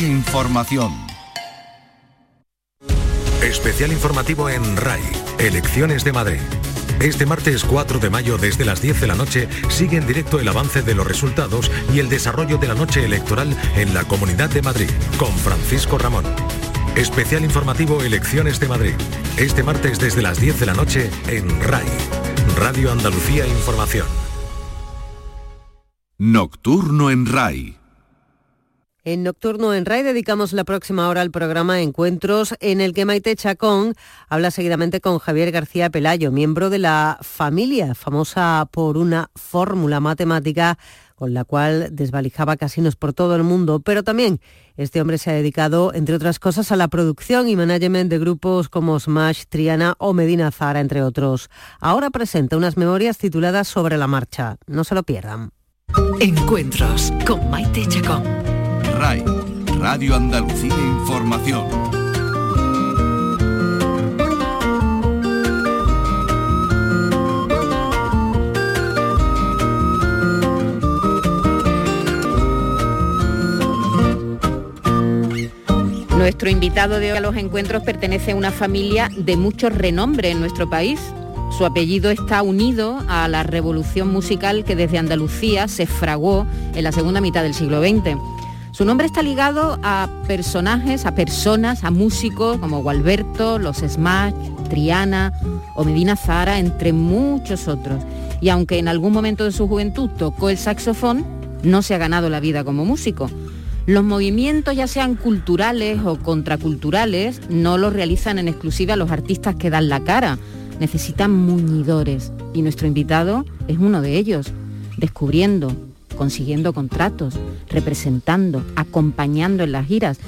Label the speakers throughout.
Speaker 1: Información.
Speaker 2: Especial informativo en RAI, Elecciones de Madrid. Este martes 4 de mayo desde las 10 de la noche sigue en directo el avance de los resultados y el desarrollo de la noche electoral en la Comunidad de Madrid con Francisco Ramón. Especial informativo Elecciones de Madrid. Este martes desde las 10 de la noche en RAI, Radio Andalucía Información.
Speaker 1: Nocturno en RAI.
Speaker 3: En Nocturno en RAI dedicamos la próxima hora al programa Encuentros, en el que Maite Chacón habla seguidamente con Javier García Pelayo, miembro de la familia, famosa por una fórmula matemática con la cual desvalijaba casinos por todo el mundo, pero también este hombre se ha dedicado, entre otras cosas, a la producción y management de grupos como Smash, Triana o Medina Zara, entre otros. Ahora presenta unas memorias tituladas Sobre la marcha. No se lo pierdan.
Speaker 4: Encuentros con Maite Chacón.
Speaker 1: Radio Andalucía Información.
Speaker 5: Nuestro invitado de hoy a los encuentros pertenece a una familia de mucho renombre en nuestro país. Su apellido está unido a la revolución musical que desde Andalucía se fraguó en la segunda mitad del siglo XX. Su nombre está ligado a personajes, a personas, a músicos como Gualberto, los Smash, Triana o Medina Zara, entre muchos otros. Y aunque en algún momento de su juventud tocó el saxofón, no se ha ganado la vida como músico. Los movimientos, ya sean culturales o contraculturales, no los realizan en exclusiva los artistas que dan la cara. Necesitan muñidores y nuestro invitado es uno de ellos, descubriendo, consiguiendo contratos, representando, acompañando en las giras,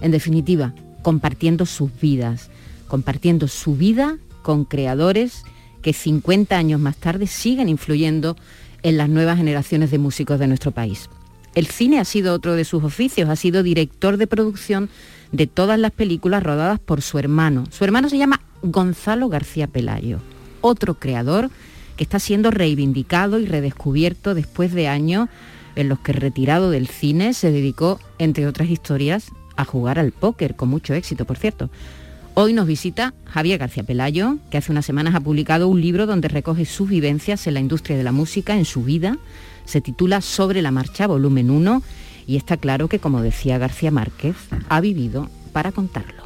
Speaker 5: en definitiva, compartiendo sus vidas, compartiendo su vida con creadores que 50 años más tarde siguen influyendo en las nuevas generaciones de músicos de nuestro país. El cine ha sido otro de sus oficios, ha sido director de producción de todas las películas rodadas por su hermano. Su hermano se llama Gonzalo García Pelayo, otro creador que está siendo reivindicado y redescubierto después de años en los que retirado del cine se dedicó, entre otras historias, a jugar al póker, con mucho éxito, por cierto. Hoy nos visita Javier García Pelayo, que hace unas semanas ha publicado un libro donde recoge sus vivencias en la industria de la música, en su vida. Se titula Sobre la Marcha, volumen 1, y está claro que, como decía García Márquez, ha vivido para contarlo.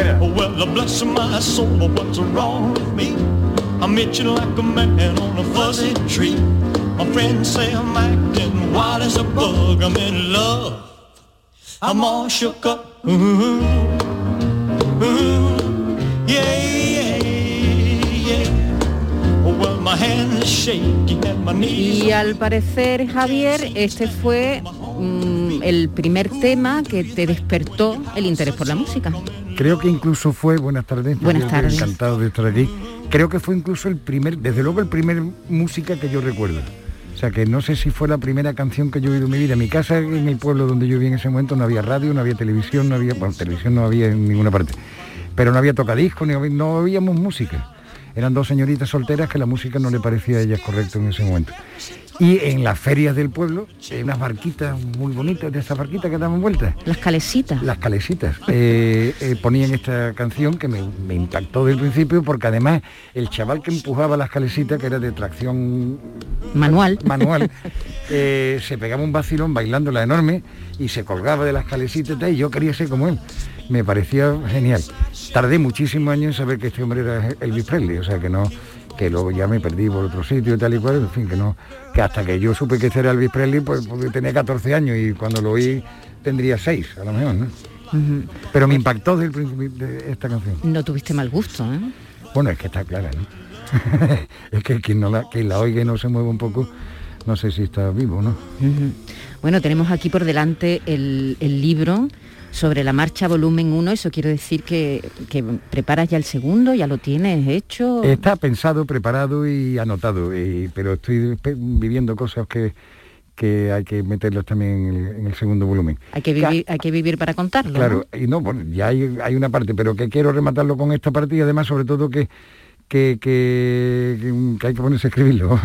Speaker 6: Oh, well, bless my soul, what's wrong with me? I'm itching like a man on a fuzzy tree. My friends say I'm acting wild as a bug. I'm in love. I'm all shook up. Ooh, ooh, yeah,
Speaker 5: Y al parecer, Javier, este fue mm, el primer tema que te despertó el interés por la música.
Speaker 7: Creo que incluso fue, buenas tardes,
Speaker 5: Buenas tardes.
Speaker 7: encantado de estar aquí. Creo que fue incluso el primer, desde luego el primer música que yo recuerdo. O sea que no sé si fue la primera canción que yo he oído en mi vida. En mi casa, en el pueblo donde yo vivía en ese momento, no había radio, no había televisión, no había, bueno, televisión no había en ninguna parte. Pero no había tocadiscos, había- no oíamos música. Eran dos señoritas solteras que la música no le parecía a ellas correcto en ese momento. Y en las ferias del pueblo, eh, unas barquitas muy bonitas, de esas barquitas que daban vueltas.
Speaker 5: Las calesitas.
Speaker 7: Las calesitas. Eh, eh, ponían esta canción que me, me impactó del principio porque además el chaval que empujaba las calesitas, que era de tracción
Speaker 5: Manual.
Speaker 7: manual, eh, se pegaba un vacilón bailando la enorme y se colgaba de las calesitas y yo quería ser como él. Me parecía genial. Tardé muchísimos años en saber que este hombre era Elvis Presley, o sea que no que luego ya me perdí por otro sitio y tal y cual, en fin, que no, que hasta que yo supe que este era Elvis Presley, pues porque tenía 14 años y cuando lo oí tendría 6, a lo mejor, ¿no? Pero me impactó desde el principio de esta canción.
Speaker 5: No tuviste mal gusto, ¿eh?
Speaker 7: Bueno, es que está clara, ¿no? es que quien, no la, quien la oiga y no se mueva un poco, no sé si está vivo, ¿no?
Speaker 5: Bueno, tenemos aquí por delante el, el libro sobre la marcha volumen 1, eso quiere decir que, que preparas ya el segundo, ya lo tienes hecho.
Speaker 7: Está pensado, preparado y anotado, y- pero estoy viviendo cosas que, que hay que meterlas también en el, en el segundo volumen.
Speaker 5: Hay que vivir, hay que vivir para contarlo.
Speaker 7: Claro, y no, bueno, ya hay, hay una parte, pero que quiero rematarlo con esta parte y además sobre todo que, que, que, que hay que ponerse a escribirlo.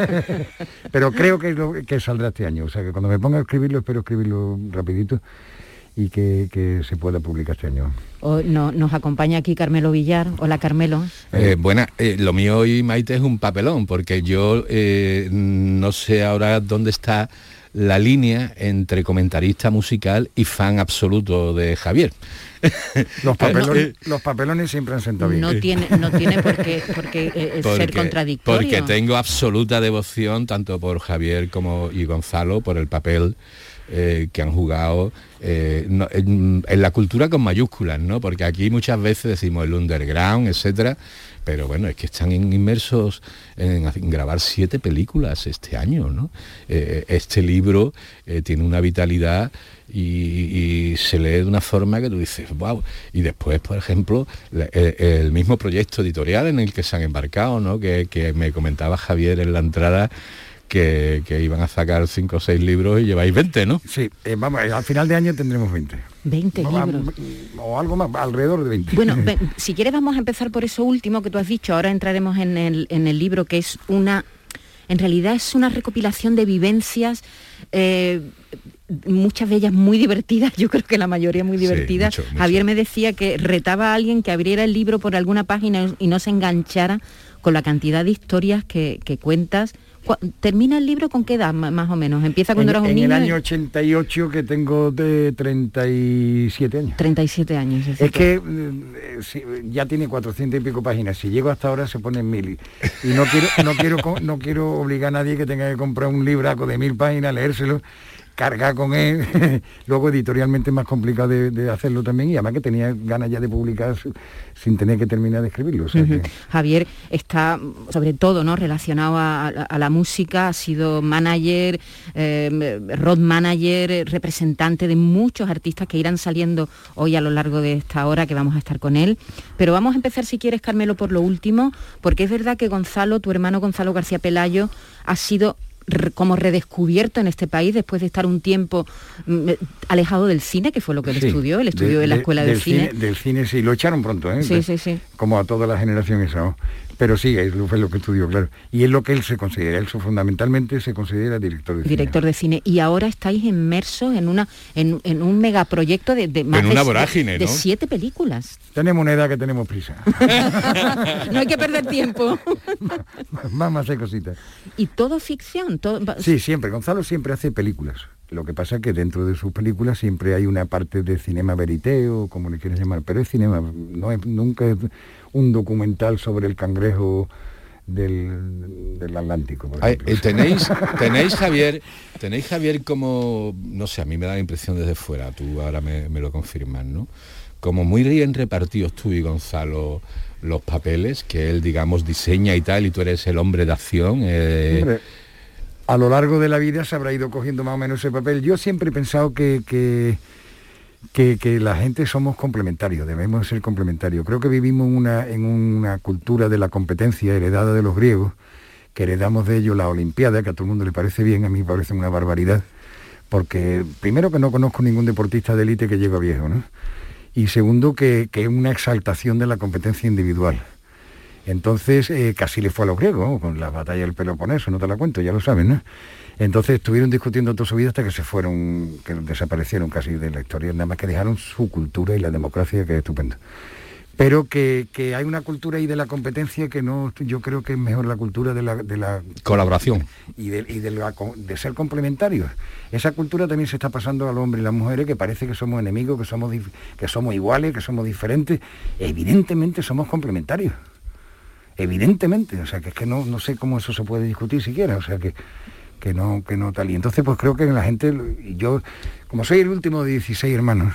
Speaker 7: Pero creo que, que saldrá este año. O sea que cuando me ponga a escribirlo, espero escribirlo rapidito y que, que se pueda publicar este año.
Speaker 5: O no- nos acompaña aquí Carmelo Villar. Hola Carmelo.
Speaker 8: Eh, buena, eh, lo mío hoy, Maite, es un papelón, porque yo eh, no sé ahora dónde está la línea entre comentarista musical y fan absoluto de Javier.
Speaker 7: Los papelones,
Speaker 8: Eh,
Speaker 7: los papelones siempre han sentado bien.
Speaker 5: No tiene, no tiene por qué, por qué, eh, ser contradictorio.
Speaker 8: porque tengo absoluta devoción tanto por Javier como y Gonzalo por el papel eh, que han jugado eh, en, la cultura con mayúsculas, ¿no? Porque aquí muchas veces decimos el underground, etcétera, pero bueno, es que están in- inmersos en, grabar siete películas este año, ¿no? Eh, este libro tiene una vitalidad y, se lee de una forma que tú dices, wow. Y después, por ejemplo, el, mismo proyecto editorial en el que se han embarcado, ¿no? Que me comentaba Javier en la entrada que, que iban a sacar cinco o seis libros y lleváis 20, ¿no?
Speaker 7: Sí, eh, vamos, eh, al final de año tendremos 20.
Speaker 5: 20
Speaker 7: No,
Speaker 5: libros.
Speaker 7: O algo más, alrededor de 20.
Speaker 5: Bueno, ve- si quieres vamos a empezar por eso último que tú has dicho. Ahora entraremos en el, en el libro que es una, en realidad es una recopilación de vivencias, eh, muchas de ellas muy divertidas, yo creo que la mayoría muy
Speaker 8: Sí,
Speaker 5: divertidas.
Speaker 8: mucho, mucho.
Speaker 5: Javier me decía que retaba a alguien que abriera el libro por alguna página y no se enganchara con la cantidad de historias que, que cuentas. ¿Termina el libro con qué edad más o menos? ¿Empieza cuando
Speaker 7: en,
Speaker 5: eras un
Speaker 7: en
Speaker 5: niño?
Speaker 7: el año 88 que tengo de 37 años.
Speaker 5: 37 años. decir
Speaker 7: Es que eh, si- ya tiene 400 y pico páginas. Si llego hasta ahora se pone en mil. Y no quiero, no quiero, no quiero obligar a nadie que tenga que comprar un libraco de mil páginas, leérselo, cargar con él. Luego editorialmente es más complicado de, de hacerlo también y además que tenía ganas ya de publicar su- sin tener que terminar de escribirlo. o sea
Speaker 5: Ujú.
Speaker 7: que-
Speaker 5: Javier está sobre todo no relacionado a, a- a la música, ha sido manager, eh, road manager, representante de muchos artistas que irán saliendo hoy a lo largo de esta hora que vamos a estar con él. Pero vamos a empezar, si quieres, Carmelo, por lo último, porque es verdad que Gonzalo, tu hermano Gonzalo García Pelayo, ha sido como redescubierto en este país después de estar un tiempo mm, alejado del cine, que fue lo que él
Speaker 7: Sí,
Speaker 5: estudió, él estudió
Speaker 7: de-
Speaker 5: en la
Speaker 7: de-
Speaker 5: escuela del,
Speaker 7: del
Speaker 5: cine.
Speaker 7: Del cine sí, lo echaron pronto, ¿eh?
Speaker 5: Sí, sí, sí.
Speaker 7: Como a toda la generación esa. Pero sí, es lo, fue lo que estudió, claro. Y es lo que él se considera, él fundamentalmente se considera director de
Speaker 5: director de cine y ahora estáis inmersos en una en, en un megaproyecto de, de más
Speaker 8: En
Speaker 5: de
Speaker 8: una
Speaker 5: si-
Speaker 8: vorágine,
Speaker 5: de
Speaker 8: ¿no?
Speaker 5: siete películas
Speaker 7: cine. Tenemos una edad que tenemos prisa.
Speaker 5: no hay que perder tiempo
Speaker 7: Vamos a hacer cositas.
Speaker 5: y todo ficción todo
Speaker 7: Sí, siempre. Gonzalo siempre hace películas. Lo que pasa es que dentro de sus películas siempre hay una parte de cinema verité o como le quieras llamar, pero es cinema, no es, nunca es un documental sobre el cangrejo del, del Atlántico. por
Speaker 8: Ay, tenéis, tenéis Javier, tenéis Javier como, no sé, a mí me da la impresión desde fuera, tú ahora me, me lo confirmas, ¿no? Como muy bien repartidos tú y Gonzalo los papeles, que él, digamos, diseña y tal, y tú eres el hombre de acción. eh,
Speaker 7: Hombre, a lo largo de la vida se habrá ido cogiendo más o menos ese papel. Yo siempre he pensado que, que, que- que la gente somos complementarios, debemos ser complementarios. Creo que vivimos una, en una cultura de la competencia heredada de los griegos, que heredamos de ello la Olimpiada, que a todo el mundo le parece bien, a mí me parece una barbaridad, porque primero que no conozco ningún deportista de élite que llegue a viejo, ¿no? Y segundo que, es una exaltación de la competencia individual. Entonces, eh, casi le fue a los griegos, con la batalla del Peloponeso, no te la cuento, ya lo saben, ¿no? Entonces estuvieron discutiendo toda su vida hasta que se fueron, que desaparecieron casi de la historia, nada más que dejaron su cultura y la democracia, que es estupendo. Pero que, que hay una cultura ahí de la competencia que no, yo creo que es mejor la cultura de la, de la
Speaker 8: Colaboración.
Speaker 7: y, de, y de la co- de ser complementarios. Esa cultura también se está pasando al hombre y las mujeres, que parece que somos enemigos, que somos, que somos iguales, que somos diferentes. Evidentemente somos complementarios. Evidentemente. O sea, que es que no, no sé cómo eso se puede discutir siquiera. O sea, que, que, no, que no tal. Y entonces, pues creo que la gente, yo, como soy el último de 16 hermanos,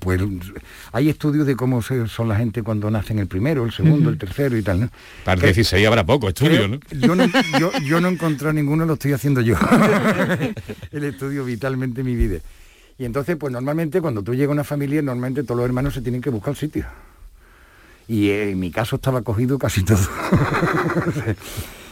Speaker 7: pues hay estudios de cómo son la gente cuando nacen el primero, el segundo, el tercero y tal, ¿no?
Speaker 8: Para
Speaker 7: Que-
Speaker 8: 16 habrá poco estudio, ¿no?
Speaker 7: Yo no, yo, yo no he encontrado ninguno, lo estoy haciendo yo. el estudio vitalmente mi vida. Y entonces, pues normalmente cuando tú llegas a una familia, normalmente todos los hermanos se tienen que buscar sitio. Y en mi caso estaba cogido casi todo.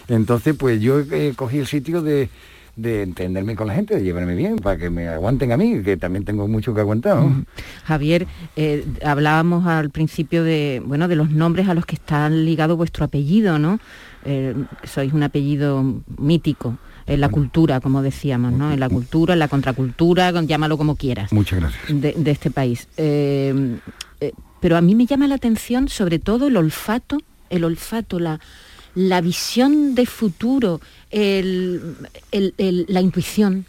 Speaker 7: entonces, pues yo eh, cogí el sitio de, de entenderme con la gente, de llevarme bien, para que me aguanten a mí, que también tengo mucho que aguantar. ¿no?
Speaker 5: Javier, eh, hablábamos al principio de, bueno, de los nombres a los que está ligado vuestro apellido, ¿no? Eh, sois un apellido mítico en la cultura, como decíamos, ¿no? En la cultura, en la contracultura, con- llámalo como quieras.
Speaker 7: Muchas gracias.
Speaker 5: De, de este país. Eh, pero a mí me llama la atención sobre todo el olfato, el olfato, la, la visión de futuro, el- el- el- la intuición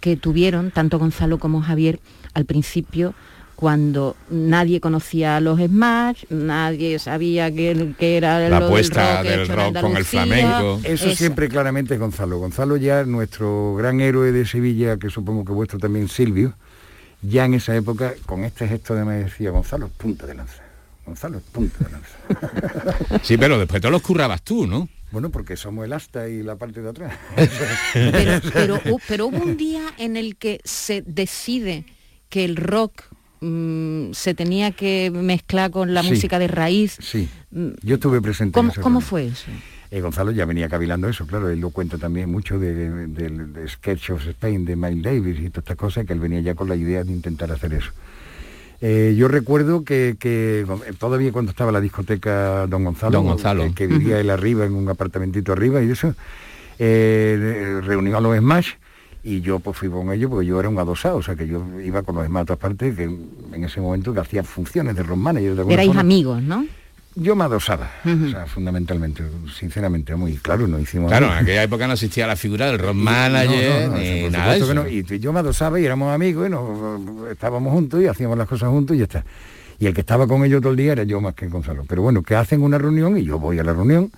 Speaker 5: que tuvieron tanto Gonzalo como Javier al principio cuando nadie conocía a los Smash, nadie sabía que, que era
Speaker 8: La apuesta
Speaker 5: rock
Speaker 8: del rock con el flamenco.
Speaker 7: Eso
Speaker 5: Es-
Speaker 7: siempre claramente es Gonzalo. Gonzalo ya, nuestro gran héroe de Sevilla, que supongo que vuestro también Silvio, ya en esa época, con este gesto de me decía, Gonzalo punta de lanza. Gonzalo de lanza.
Speaker 8: Sí, pero después te los currabas tú, ¿no?
Speaker 7: Bueno, porque somos el asta y la parte de atrás.
Speaker 5: pero, pero, pero hubo un día en el que se decide que el rock mm, se tenía que mezclar con la
Speaker 7: Sí.
Speaker 5: música de raíz.
Speaker 7: Sí,
Speaker 5: Mm,
Speaker 7: yo estuve presente. en
Speaker 5: ¿Cómo, fue eso?
Speaker 7: Eh, Gonzalo ya venía cavilando eso, claro, él lo cuenta también mucho de- de Sketch of Spain de Miles Davis y todas estas cosas, que él venía ya con la idea de intentar hacer eso. Eh, yo recuerdo que, que, eh, todavía cuando estaba la discoteca Don Gonzalo,
Speaker 8: Don Gonzalo.
Speaker 7: eh, que vivía él arriba, en un apartamentito arriba y eso, eh, reunió a los Smash y yo pues fui con ellos porque yo era un adosado, o sea que yo iba con los Smash a todas partes, que en ese momento que hacía funciones de road manager. de
Speaker 5: Erais
Speaker 7: forma.
Speaker 5: amigos, ¿no?
Speaker 7: Yo me adosaba,
Speaker 5: Ujú.
Speaker 7: o sea, fundamentalmente, sinceramente, muy claro, no hicimos...
Speaker 8: Claro, en aquella época no existía la figura del rock manager
Speaker 7: No, no, no,
Speaker 8: ni nada de
Speaker 7: supuesto
Speaker 8: eso.
Speaker 7: que no. Y yo me adosaba y éramos amigos y nos, estábamos juntos y hacíamos las cosas juntos y ya está. Y el que estaba con ellos todo el día era yo más que Gonzalo. Pero bueno, que hacen una reunión y yo voy a la reunión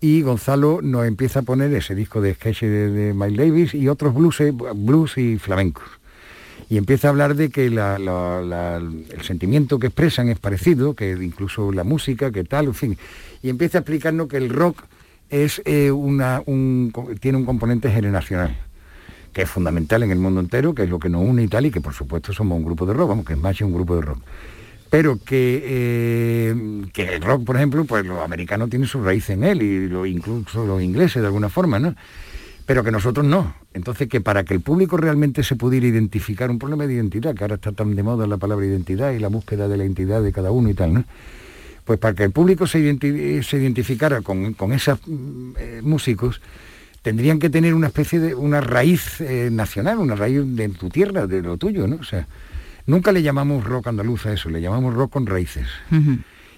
Speaker 7: y Gonzalo nos empieza a poner ese disco de sketch de, de Miles Davis y otros blues, blues y flamencos. Y empieza a hablar de que el sentimiento que expresan es parecido, que incluso la música, que tal, en fin. Y empieza a explicarnos que el rock es eh, una, un- tiene un componente generacional que es fundamental en el mundo entero, que es lo que nos une y tal, y que por supuesto somos un grupo de rock, vamos, que es un grupo de rock. Pero que, eh, que el rock, por ejemplo, pues los americanos tienen su raíz en él, y lo, incluso los ingleses de alguna forma, ¿no? Pero que nosotros no. Entonces que para que el público realmente se pudiera identificar, un problema de identidad, que ahora está tan de moda la palabra identidad y la búsqueda de la identidad de cada uno y tal, ¿no? Pues para que el público se, identi- se identificara con, con esos mm, eh, músicos, tendrían que tener una especie de una raíz eh, nacional, una raíz de tu tierra, de lo tuyo, ¿no? O sea, nunca le llamamos rock andaluz a eso, le llamamos rock con raíces.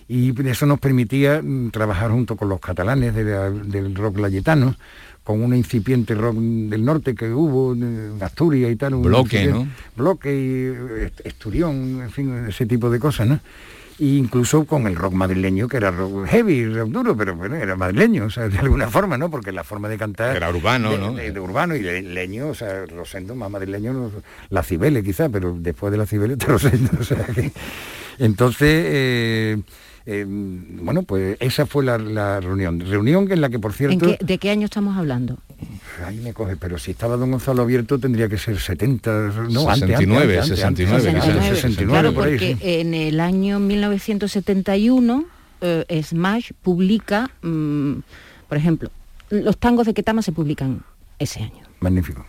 Speaker 7: Y eso nos permitía mm, trabajar junto con los catalanes de la- del rock layetano, con una incipiente rock del norte que hubo en Asturias y tal. un
Speaker 8: Bloque, ¿no?
Speaker 7: Bloque y eh, Esturión, en fin, ese tipo de cosas, ¿no? E incluso con el rock madrileño, que era rock heavy, rock duro, pero bueno, era madrileño, o sea, de alguna forma, ¿no? Porque la forma de cantar...
Speaker 8: Era urbano,
Speaker 7: de,
Speaker 8: ¿no?
Speaker 7: de- de urbano y de leño, o sea, Rosendo, más madrileño, la Cibele quizá, pero después de la Cibele Rosendo, o sea que... Entonces, eh, eh, bueno, pues esa fue la, la reunión. Reunión en la que, por
Speaker 5: ¿En
Speaker 7: cierto...
Speaker 5: qué- ¿De qué año estamos hablando?
Speaker 7: Ahí me coge, pero si estaba Don Gonzalo abierto tendría que ser 70, no, antes,
Speaker 8: 69,
Speaker 7: antes, antes,
Speaker 8: 69,
Speaker 7: antes,
Speaker 8: quizás.
Speaker 7: antes,
Speaker 5: 69.
Speaker 7: 69,
Speaker 5: claro,
Speaker 7: por ahí,
Speaker 5: porque
Speaker 7: sí.
Speaker 5: en el año 1971 eh, Smash publica, mm, por ejemplo, los tangos de Ketama se publican ese año.
Speaker 7: Magnífico.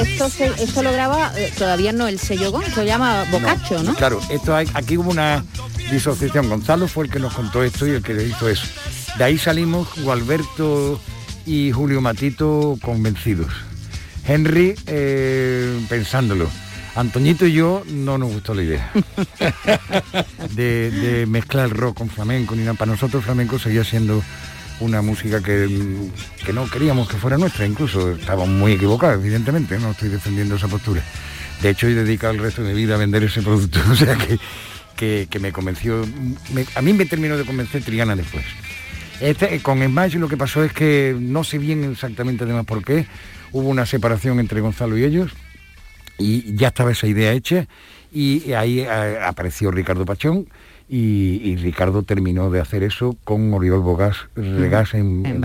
Speaker 5: Esto, se- esto lo graba eh, todavía no el sello GON, se llama Bocacho, ¿no?
Speaker 7: Claro, esto hay, aquí hubo una disociación. Gonzalo fue el que nos contó esto y el que le hizo eso. De ahí salimos Gualberto y Julio Matito convencidos. Henry eh, pensándolo. Antoñito y yo no nos gustó la idea de, mezclar rock con flamenco ni nada. Para nosotros flamenco seguía siendo una música que, que no queríamos que fuera nuestra, incluso estábamos muy equivocados, evidentemente, no estoy defendiendo esa postura. De hecho, he dedicado el resto de mi vida a vender ese producto, o sea que, que, me convenció, a mí me terminó de convencer Triana después. Este, con Smash lo que pasó es que no sé bien exactamente además por qué, hubo una separación entre Gonzalo y ellos, y ya estaba esa idea hecha, y ahí eh, apareció Ricardo Pachón, y, y Ricardo terminó de hacer eso con Oriol Bogas, Regas en, en en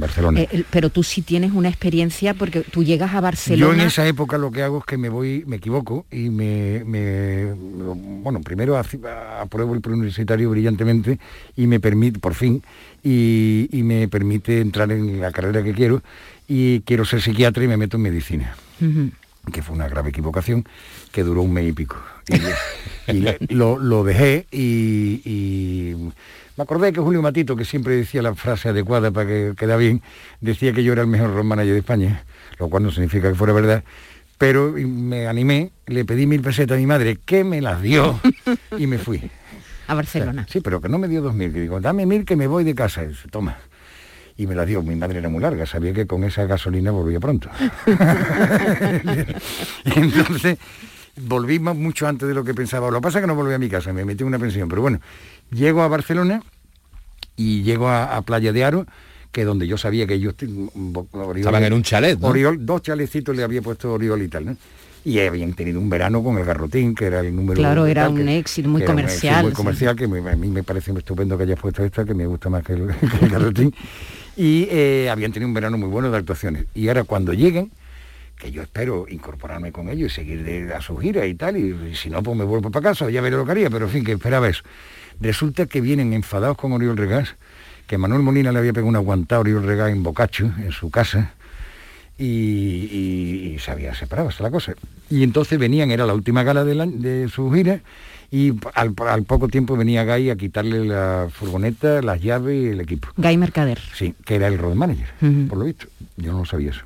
Speaker 7: Barcelona.
Speaker 5: Eh, pero tú sí tienes una experiencia porque tú llegas a
Speaker 7: Yo
Speaker 5: Barcelona.
Speaker 7: en esa época lo que hago es que me voy, me equivoco y me, me- bueno, primero apruebo el preuniversitario brillantemente y me permite, por fin, y, y me permite entrar en la carrera que quiero y quiero ser psiquiatra y me meto en medicina. Que fue una grave equivocación que duró un mes y pico. Y, y lo, lo dejé y, y me acordé que Julio Matito, que siempre decía la frase adecuada para que queda bien, decía que yo era el mejor road manager de España, lo cual no significa que fuera verdad, pero me animé, le pedí mil pesetas a mi madre, que me las dio y me fui.
Speaker 5: A Barcelona.
Speaker 7: Sí, pero que no me dio dos mil, que digo, dame mil que me voy de casa, toma. Y me la dio, mi madre era muy larga, sabía que con esa gasolina volvía pronto. Entonces volví más- mucho antes de lo que pensaba. Lo que pasa es que no volví a mi casa, me metí en una pensión. Pero bueno, llego a Barcelona y llego a, a Playa de Aro, que donde yo sabía que ellos...
Speaker 8: Estaban en un chalet, ¿no?
Speaker 7: Oriol, dos chalecitos le había puesto Oriol y tal, ¿no? Y habían tenido un verano con el garrotín, que era el número...
Speaker 5: Claro, era
Speaker 7: tal,
Speaker 5: un
Speaker 7: que-
Speaker 5: éxito muy
Speaker 7: que era un éxito
Speaker 5: comercial,
Speaker 7: muy
Speaker 5: sí.
Speaker 7: comercial, que me- a mí me parece estupendo que hayas puesto esta, que me gusta más que el, que el garrotín. Y eh, habían tenido un verano muy bueno de actuaciones. Y ahora cuando lleguen, que yo espero incorporarme con ellos y seguir de- a su gira y tal, y, si no, pues me vuelvo para casa, ya veré lo que haría, pero en fin, que esperaba eso. Resulta que vienen enfadados con Oriol Regás, que Manuel Molina le había pegado una aguantada a Oriol Regás en Bocacho, en su casa, y, y- se había separado, es la cosa. Y entonces venían, era la última gala de, la- de su gira, y al, al poco tiempo venía Guy a quitarle la furgoneta, las llaves y el equipo.
Speaker 5: Guy Mercader.
Speaker 7: Sí, que era el road manager, por lo visto. Yo no lo sabía eso.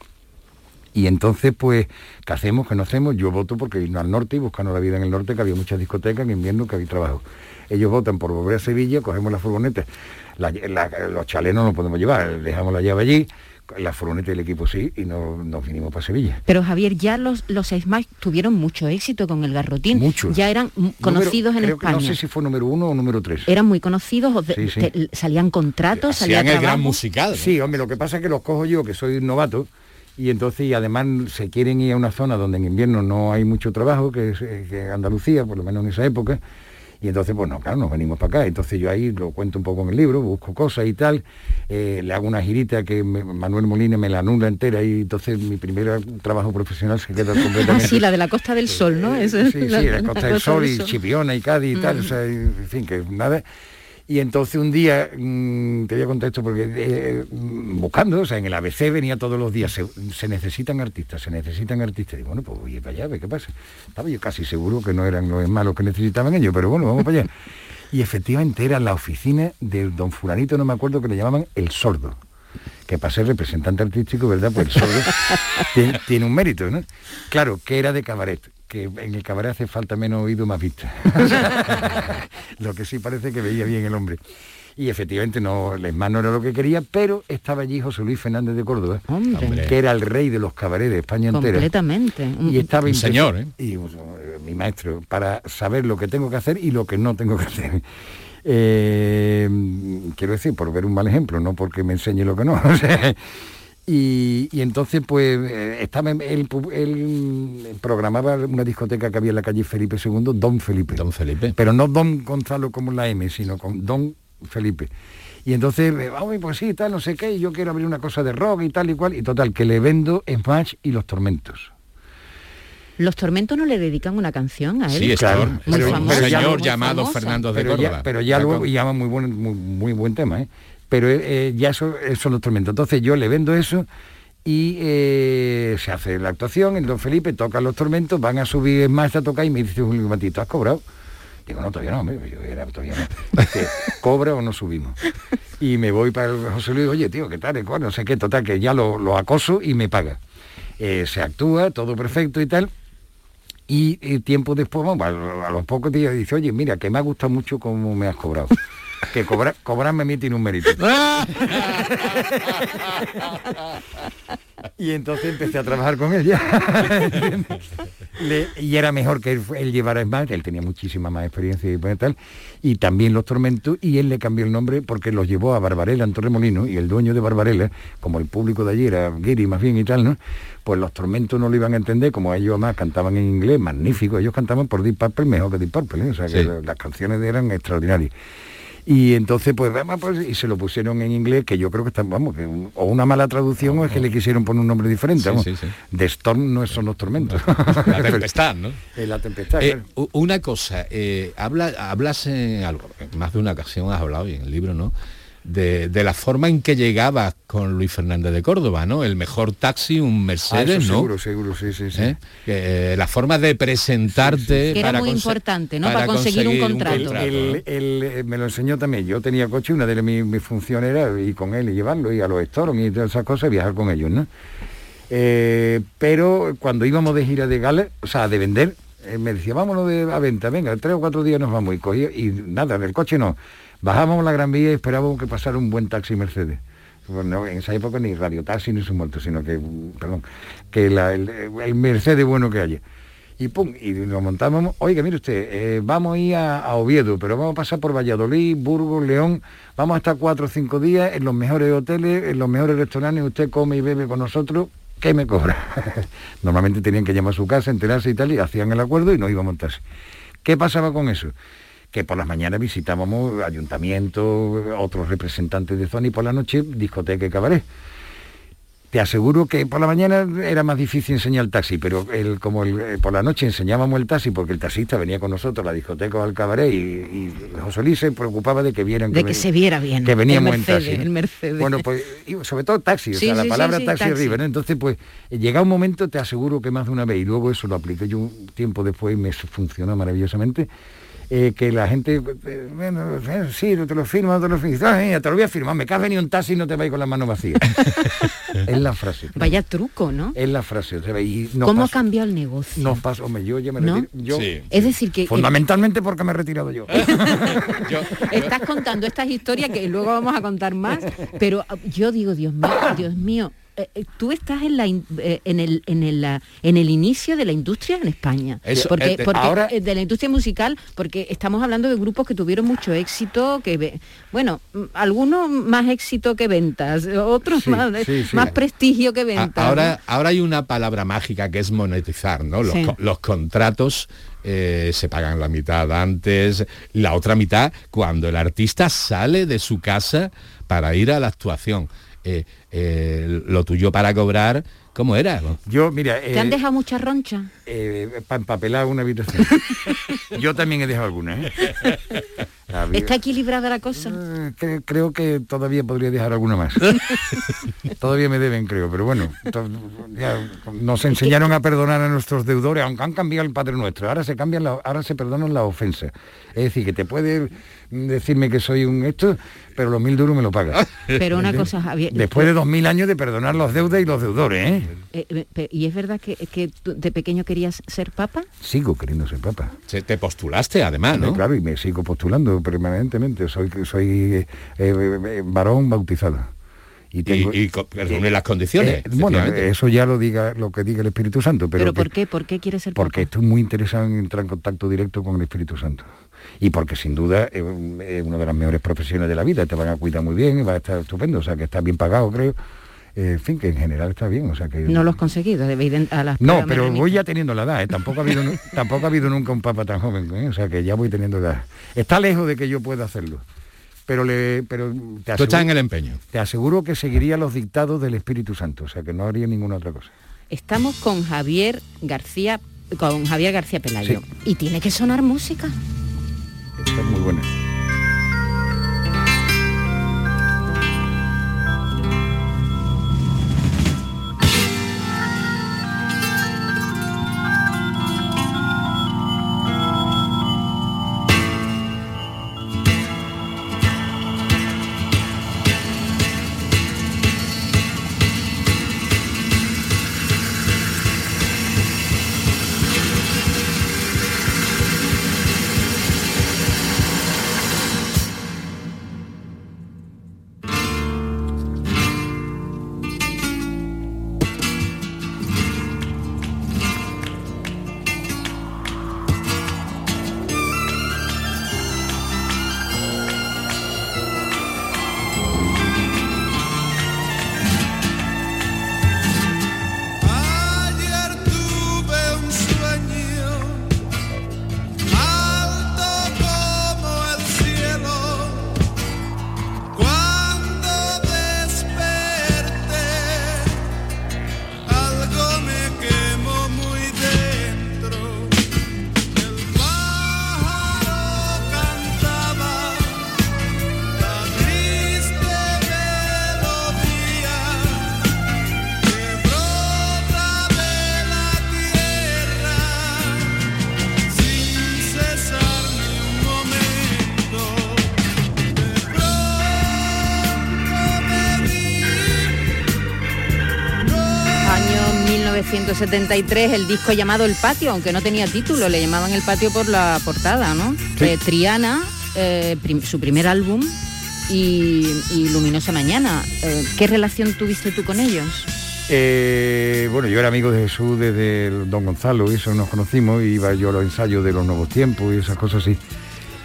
Speaker 7: Y entonces, pues, ¿qué hacemos? ¿Qué no hacemos? Yo voto porque irnos al norte y buscando la vida en el norte, que había muchas discotecas en invierno que había trabajo. Ellos votan por volver a Sevilla, cogemos la furgoneta. La- la- los chalés no podemos llevar, dejamos la llave allí, la furgoneta y el equipo sí, y no- nos vinimos para Sevilla.
Speaker 5: Pero Javier, ya los, los Smash tuvieron mucho éxito con el garrotín.
Speaker 7: Mucho.
Speaker 5: Ya eran conocidos
Speaker 7: Número-
Speaker 5: en
Speaker 7: creo que
Speaker 5: España.
Speaker 7: No sé si fue número uno o número tres.
Speaker 5: Eran muy conocidos, o de-
Speaker 7: Sí, sí.
Speaker 5: te- salían contratos, salía trabajo.
Speaker 7: Sí, hombre, lo que pasa es que los cojo yo, que soy novato, y entonces y además se quieren ir a una zona donde en invierno no hay mucho trabajo, que es eh, que Andalucía, por lo menos en esa época, y entonces, bueno, claro, nos venimos para acá. Entonces yo ahí lo cuento un poco en el libro, busco cosas y tal, eh, le hago una girita que me- Manuel Molina me la anula entera y entonces mi primer trabajo profesional se queda
Speaker 5: Ah,
Speaker 7: completamente...
Speaker 5: sí, la de la Costa del Sol, ¿no? Eso es
Speaker 7: Sí, sí,
Speaker 5: la-
Speaker 7: la
Speaker 5: la
Speaker 7: Costa del Sol y Chipiona y Cádiz y tal,
Speaker 5: Mm.
Speaker 7: o sea, en fin, que nada. Y entonces un día, mm, te voy a contar esto porque eh, mm, buscando, o sea, en el ABC venía todos los días, se, se necesitan artistas, se necesitan artistas. Y bueno, pues voy para allá, a ver qué pasa. Estaba yo casi seguro que no eran los malos que necesitaban ellos, pero bueno, vamos para allá. Y efectivamente era la oficina del don Fulanito, no me acuerdo, que le llamaban El Sordo que para ser representante artístico, ¿verdad? Pues sordo tiene, tiene un mérito, ¿no? Claro, que era de cabaret, que en el cabaret hace falta menos oído más vista. lo que sí parece que veía bien el hombre. Y efectivamente no, el no era lo que quería, pero estaba allí José Luis Fernández de Córdoba,
Speaker 5: Hombre.
Speaker 7: que era el rey de los cabarets de España entera.
Speaker 5: Completamente.
Speaker 7: Y estaba
Speaker 8: Un señor, ¿eh?
Speaker 7: Y pues, mi maestro, para saber lo que tengo que hacer y lo que no tengo que hacer. Eh, quiero decir, por ver un mal ejemplo, no porque me enseñe lo que no. y, y entonces, pues, eh, estaba él, programaba una discoteca que había en la calle Felipe II, Don Felipe.
Speaker 8: Don Felipe.
Speaker 7: Pero no Don Gonzalo como la M, sino con Don Felipe. Y entonces, eh, vamos, pues sí, tal, no sé qué, y yo quiero abrir una cosa de rock y tal y cual, y total, que le vendo Smash y Los Tormentos.
Speaker 5: Los Tormentos no le dedican una canción a él.
Speaker 8: Sí, es
Speaker 7: Claro,
Speaker 8: un
Speaker 5: Muy
Speaker 7: pero-
Speaker 5: famosa,
Speaker 7: pero ya-
Speaker 8: señor
Speaker 5: muy
Speaker 8: llamado
Speaker 5: famosa.
Speaker 8: Fernando de
Speaker 7: pero
Speaker 8: Córdoba.
Speaker 7: ya, pero ya luego llama muy buen, muy, muy buen tema, ¿eh? Pero eh, ya eso, eso son los tormentos. Entonces yo le vendo eso y eh, se hace la actuación, el don Felipe toca los tormentos, van a subir más a tocar y me dice Julio Matito, ¿has cobrado? Digo, no, todavía no, hombre, yo era todavía no. Dice, ¿Cobra o no subimos? Y me voy para el José Luis, oye, tío, ¿qué tal? No sé qué, total, que ya lo, lo acoso y me paga. Eh, se actúa, todo perfecto y tal. Y eh, tiempo después, a, a los pocos días dice, oye, mira, que me ha gustado mucho cómo me has cobrado. Que cobrar, cobrarme a mí tiene un mérito. y entonces empecé a trabajar con él ya. Le- y era mejor que él, él llevara más, él tenía muchísima más experiencia y tal, y también los tormentos, y él le cambió el nombre porque los llevó a Barbarella en Torremolino, y el dueño de Barbarella, como el público de allí era guiri más bien y tal, ¿no? Pues los tormentos no lo iban a entender, como ellos además cantaban en inglés, magnífico, ellos cantaban por Deep Purple mejor que Deep Purple, ¿eh? o sea que
Speaker 8: Sí.
Speaker 7: las canciones eran extraordinarias. Y entonces, pues, vamos, pues, y se lo pusieron en inglés, que yo creo que está, vamos, que un- o una mala traducción o es que le quisieron poner un nombre diferente. Vamos.
Speaker 8: sí, sí.
Speaker 7: The Storm no son los tormentos.
Speaker 8: La tempestad, ¿no?
Speaker 7: La tempestad,
Speaker 8: Eh,
Speaker 7: claro.
Speaker 8: una cosa, eh, habla, hablas en algo, más de una ocasión has hablado y en el libro, ¿no? De, de la forma en que llegabas con Luis Fernández de Córdoba, ¿no? El mejor taxi, un
Speaker 7: Ah,
Speaker 8: Mercedes,
Speaker 7: eso
Speaker 8: ¿no?
Speaker 7: seguro, seguro, sí, sí, sí.
Speaker 8: ¿Eh? Eh, la forma de presentarte
Speaker 5: Que era
Speaker 8: para
Speaker 5: muy importante, ¿no? Para conseguir un contrato.
Speaker 7: Él, eh, me lo enseñó también. Yo tenía coche, una de mis, mis funciones era ir con él y llevarlo, y a los Storm y todas esas cosas, viajar con ellos, ¿no? Eh, pero cuando íbamos de gira de gala, o sea, de vender, eh, me decía, vámonos de, a venta, venga, tres o cuatro días nos vamos. Y cogía, y nada, del coche no. Bajábamos la Gran Vía y esperábamos que pasara un buen taxi Mercedes. Bueno, en esa época ni radiotaxi ni su muerto, sino que, perdón, que la- el, Mercedes bueno que haya. Y pum, y nos montábamos, oiga, mire usted, eh, vamos a ir a, a Oviedo, pero vamos a pasar por Valladolid, Burgos, León, vamos a estar cuatro o cinco días en los mejores hoteles, en los mejores restaurantes, usted come y bebe con nosotros, ¿qué me cobra? Normalmente tenían que llamar a su casa, enterarse y tal, y hacían el acuerdo y no íbamos a montarse. ¿Qué pasaba con eso? Que por las mañanas visitábamos ayuntamientos, otros representantes de zona y por la noche discoteca y cabaret. Te aseguro que por la mañana era más difícil enseñar el taxi, pero el, como el- eh, por la noche enseñábamos el taxi porque el taxista venía con nosotros a la discoteca o al cabaret y, y José Luis se preocupaba de que vieran
Speaker 5: De
Speaker 7: que,
Speaker 5: que se viera bien.
Speaker 7: que veníamos
Speaker 5: el Mercedes,
Speaker 7: en taxi.
Speaker 5: Mercedes.
Speaker 7: Bueno, pues sobre todo taxi, o sea, la
Speaker 5: sí,
Speaker 7: palabra
Speaker 5: sí,
Speaker 7: taxi. arriba, ¿no? Entonces, pues llega un momento, te aseguro que más de una vez, y luego eso lo apliqué yo un tiempo después y me funcionó maravillosamente, eh, que la gente, eh, bueno, eh, sí, no te lo firmo, no te lo firmo, Ah, te lo voy a firmar, me caes venido un taxi y no te vais con las manos vacías. es la frase.
Speaker 5: Vaya truco, ¿no?
Speaker 7: Es la frase. o sea, y nos
Speaker 5: ¿Cómo ha cambiado el negocio?
Speaker 7: Nos pasó, hombre, yo ya me
Speaker 5: ¿No?
Speaker 7: retiro- yo-
Speaker 8: Sí.
Speaker 5: Es decir, que...
Speaker 7: Fundamentalmente porque me he retirado yo.
Speaker 8: Yo-
Speaker 5: Estás contando estas historias que luego vamos a contar más, pero ah, yo digo, Dios mío, Dios mío, eh, eh, tú estás en la eh, en el en el ah, en el inicio de la industria en España,
Speaker 8: Eso,
Speaker 5: porque,
Speaker 7: ahora-
Speaker 5: de la industria musical, porque estamos hablando de grupos que tuvieron mucho éxito, que bueno, algunos más éxito que ventas, otros
Speaker 7: Sí,
Speaker 5: más,
Speaker 7: sí, sí.
Speaker 5: más prestigio que ventas.
Speaker 8: ahora, ahora hay una palabra mágica que es monetizar, ¿no? Los, contratos eh, se pagan la mitad antes, la otra mitad cuando el artista sale de su casa para ir a la actuación. Eh, eh, lo tuyo para cobrar, ¿cómo era?
Speaker 7: Yo, mira,
Speaker 5: ¿Te han
Speaker 7: eh,
Speaker 5: dejado mucha roncha?
Speaker 7: para empapelar una habitación. yo también he dejado alguna,
Speaker 5: ¿Está equilibrada la cosa?
Speaker 7: Cre- creo que todavía podría dejar alguna más. todavía me deben, creo, pero bueno, to- ya nos enseñaron a perdonar a nuestros deudores, aunque han cambiado el Padre Nuestro. Ahora se cambian, la- ahora se perdonan las ofensas. Es decir, que te puede decirme que soy un esto, pero los mil duros me lo pagas.
Speaker 5: Pero una cosa, Javier,
Speaker 7: Después de dos mil años de perdonar los deudas y los deudores, ¿eh?
Speaker 5: Eh, eh, ¿Y es verdad que, que tú de pequeño querías ser papa?
Speaker 7: Sigo queriendo ser papa.
Speaker 8: Se- te postulaste además, ¿no?
Speaker 7: Claro, y me sigo postulando permanentemente. Soy soy eh, eh, varón bautizado. Y, tengo-
Speaker 8: Y, y reúne las condiciones.
Speaker 7: Eh, bueno, eso ya lo diga lo que diga el Espíritu Santo, pero,
Speaker 5: ¿Pero,
Speaker 7: que-
Speaker 5: por qué? ¿Por qué quieres ser
Speaker 7: porque
Speaker 5: papa?
Speaker 7: estoy muy interesado en entrar en contacto directo con el Espíritu Santo. Y porque sin duda es es una de las mejores profesiones de la vida, te van a cuidar muy bien, va a estar estupendo, o sea que está bien pagado, creo. Eh, en fin, que en general está bien, o sea que...
Speaker 5: No lo has conseguido, debéis de- a las
Speaker 7: No, pero voy ya teniendo la edad, ¿eh? tampoco, ha habido, tampoco ha habido nunca un papa tan joven, ¿eh? o sea que ya voy teniendo edad. Está lejos de que yo pueda hacerlo, pero, le, pero te,
Speaker 8: Tú estás
Speaker 7: aseguro,
Speaker 8: en el empeño.
Speaker 7: te aseguro que seguiría los dictados del Espíritu Santo, o sea que no haría ninguna otra cosa.
Speaker 5: Estamos con Javier García, con Javier García Pelayo.
Speaker 7: Sí.
Speaker 5: Y tiene que sonar música.
Speaker 7: Está muy buena.
Speaker 5: 1973 el disco llamado El Patio, aunque no tenía título, le llamaban El Patio por la portada, ¿no?
Speaker 7: Sí.
Speaker 5: Eh, Triana, eh, prim- su primer álbum y, y Luminosa Mañana. Eh, ¿Qué relación tuviste tú con ellos?
Speaker 7: Eh, bueno, yo era amigo de Jesús desde el Don Gonzalo, y eso nos conocimos, y iba yo a los ensayos de los nuevos tiempos y esas cosas así.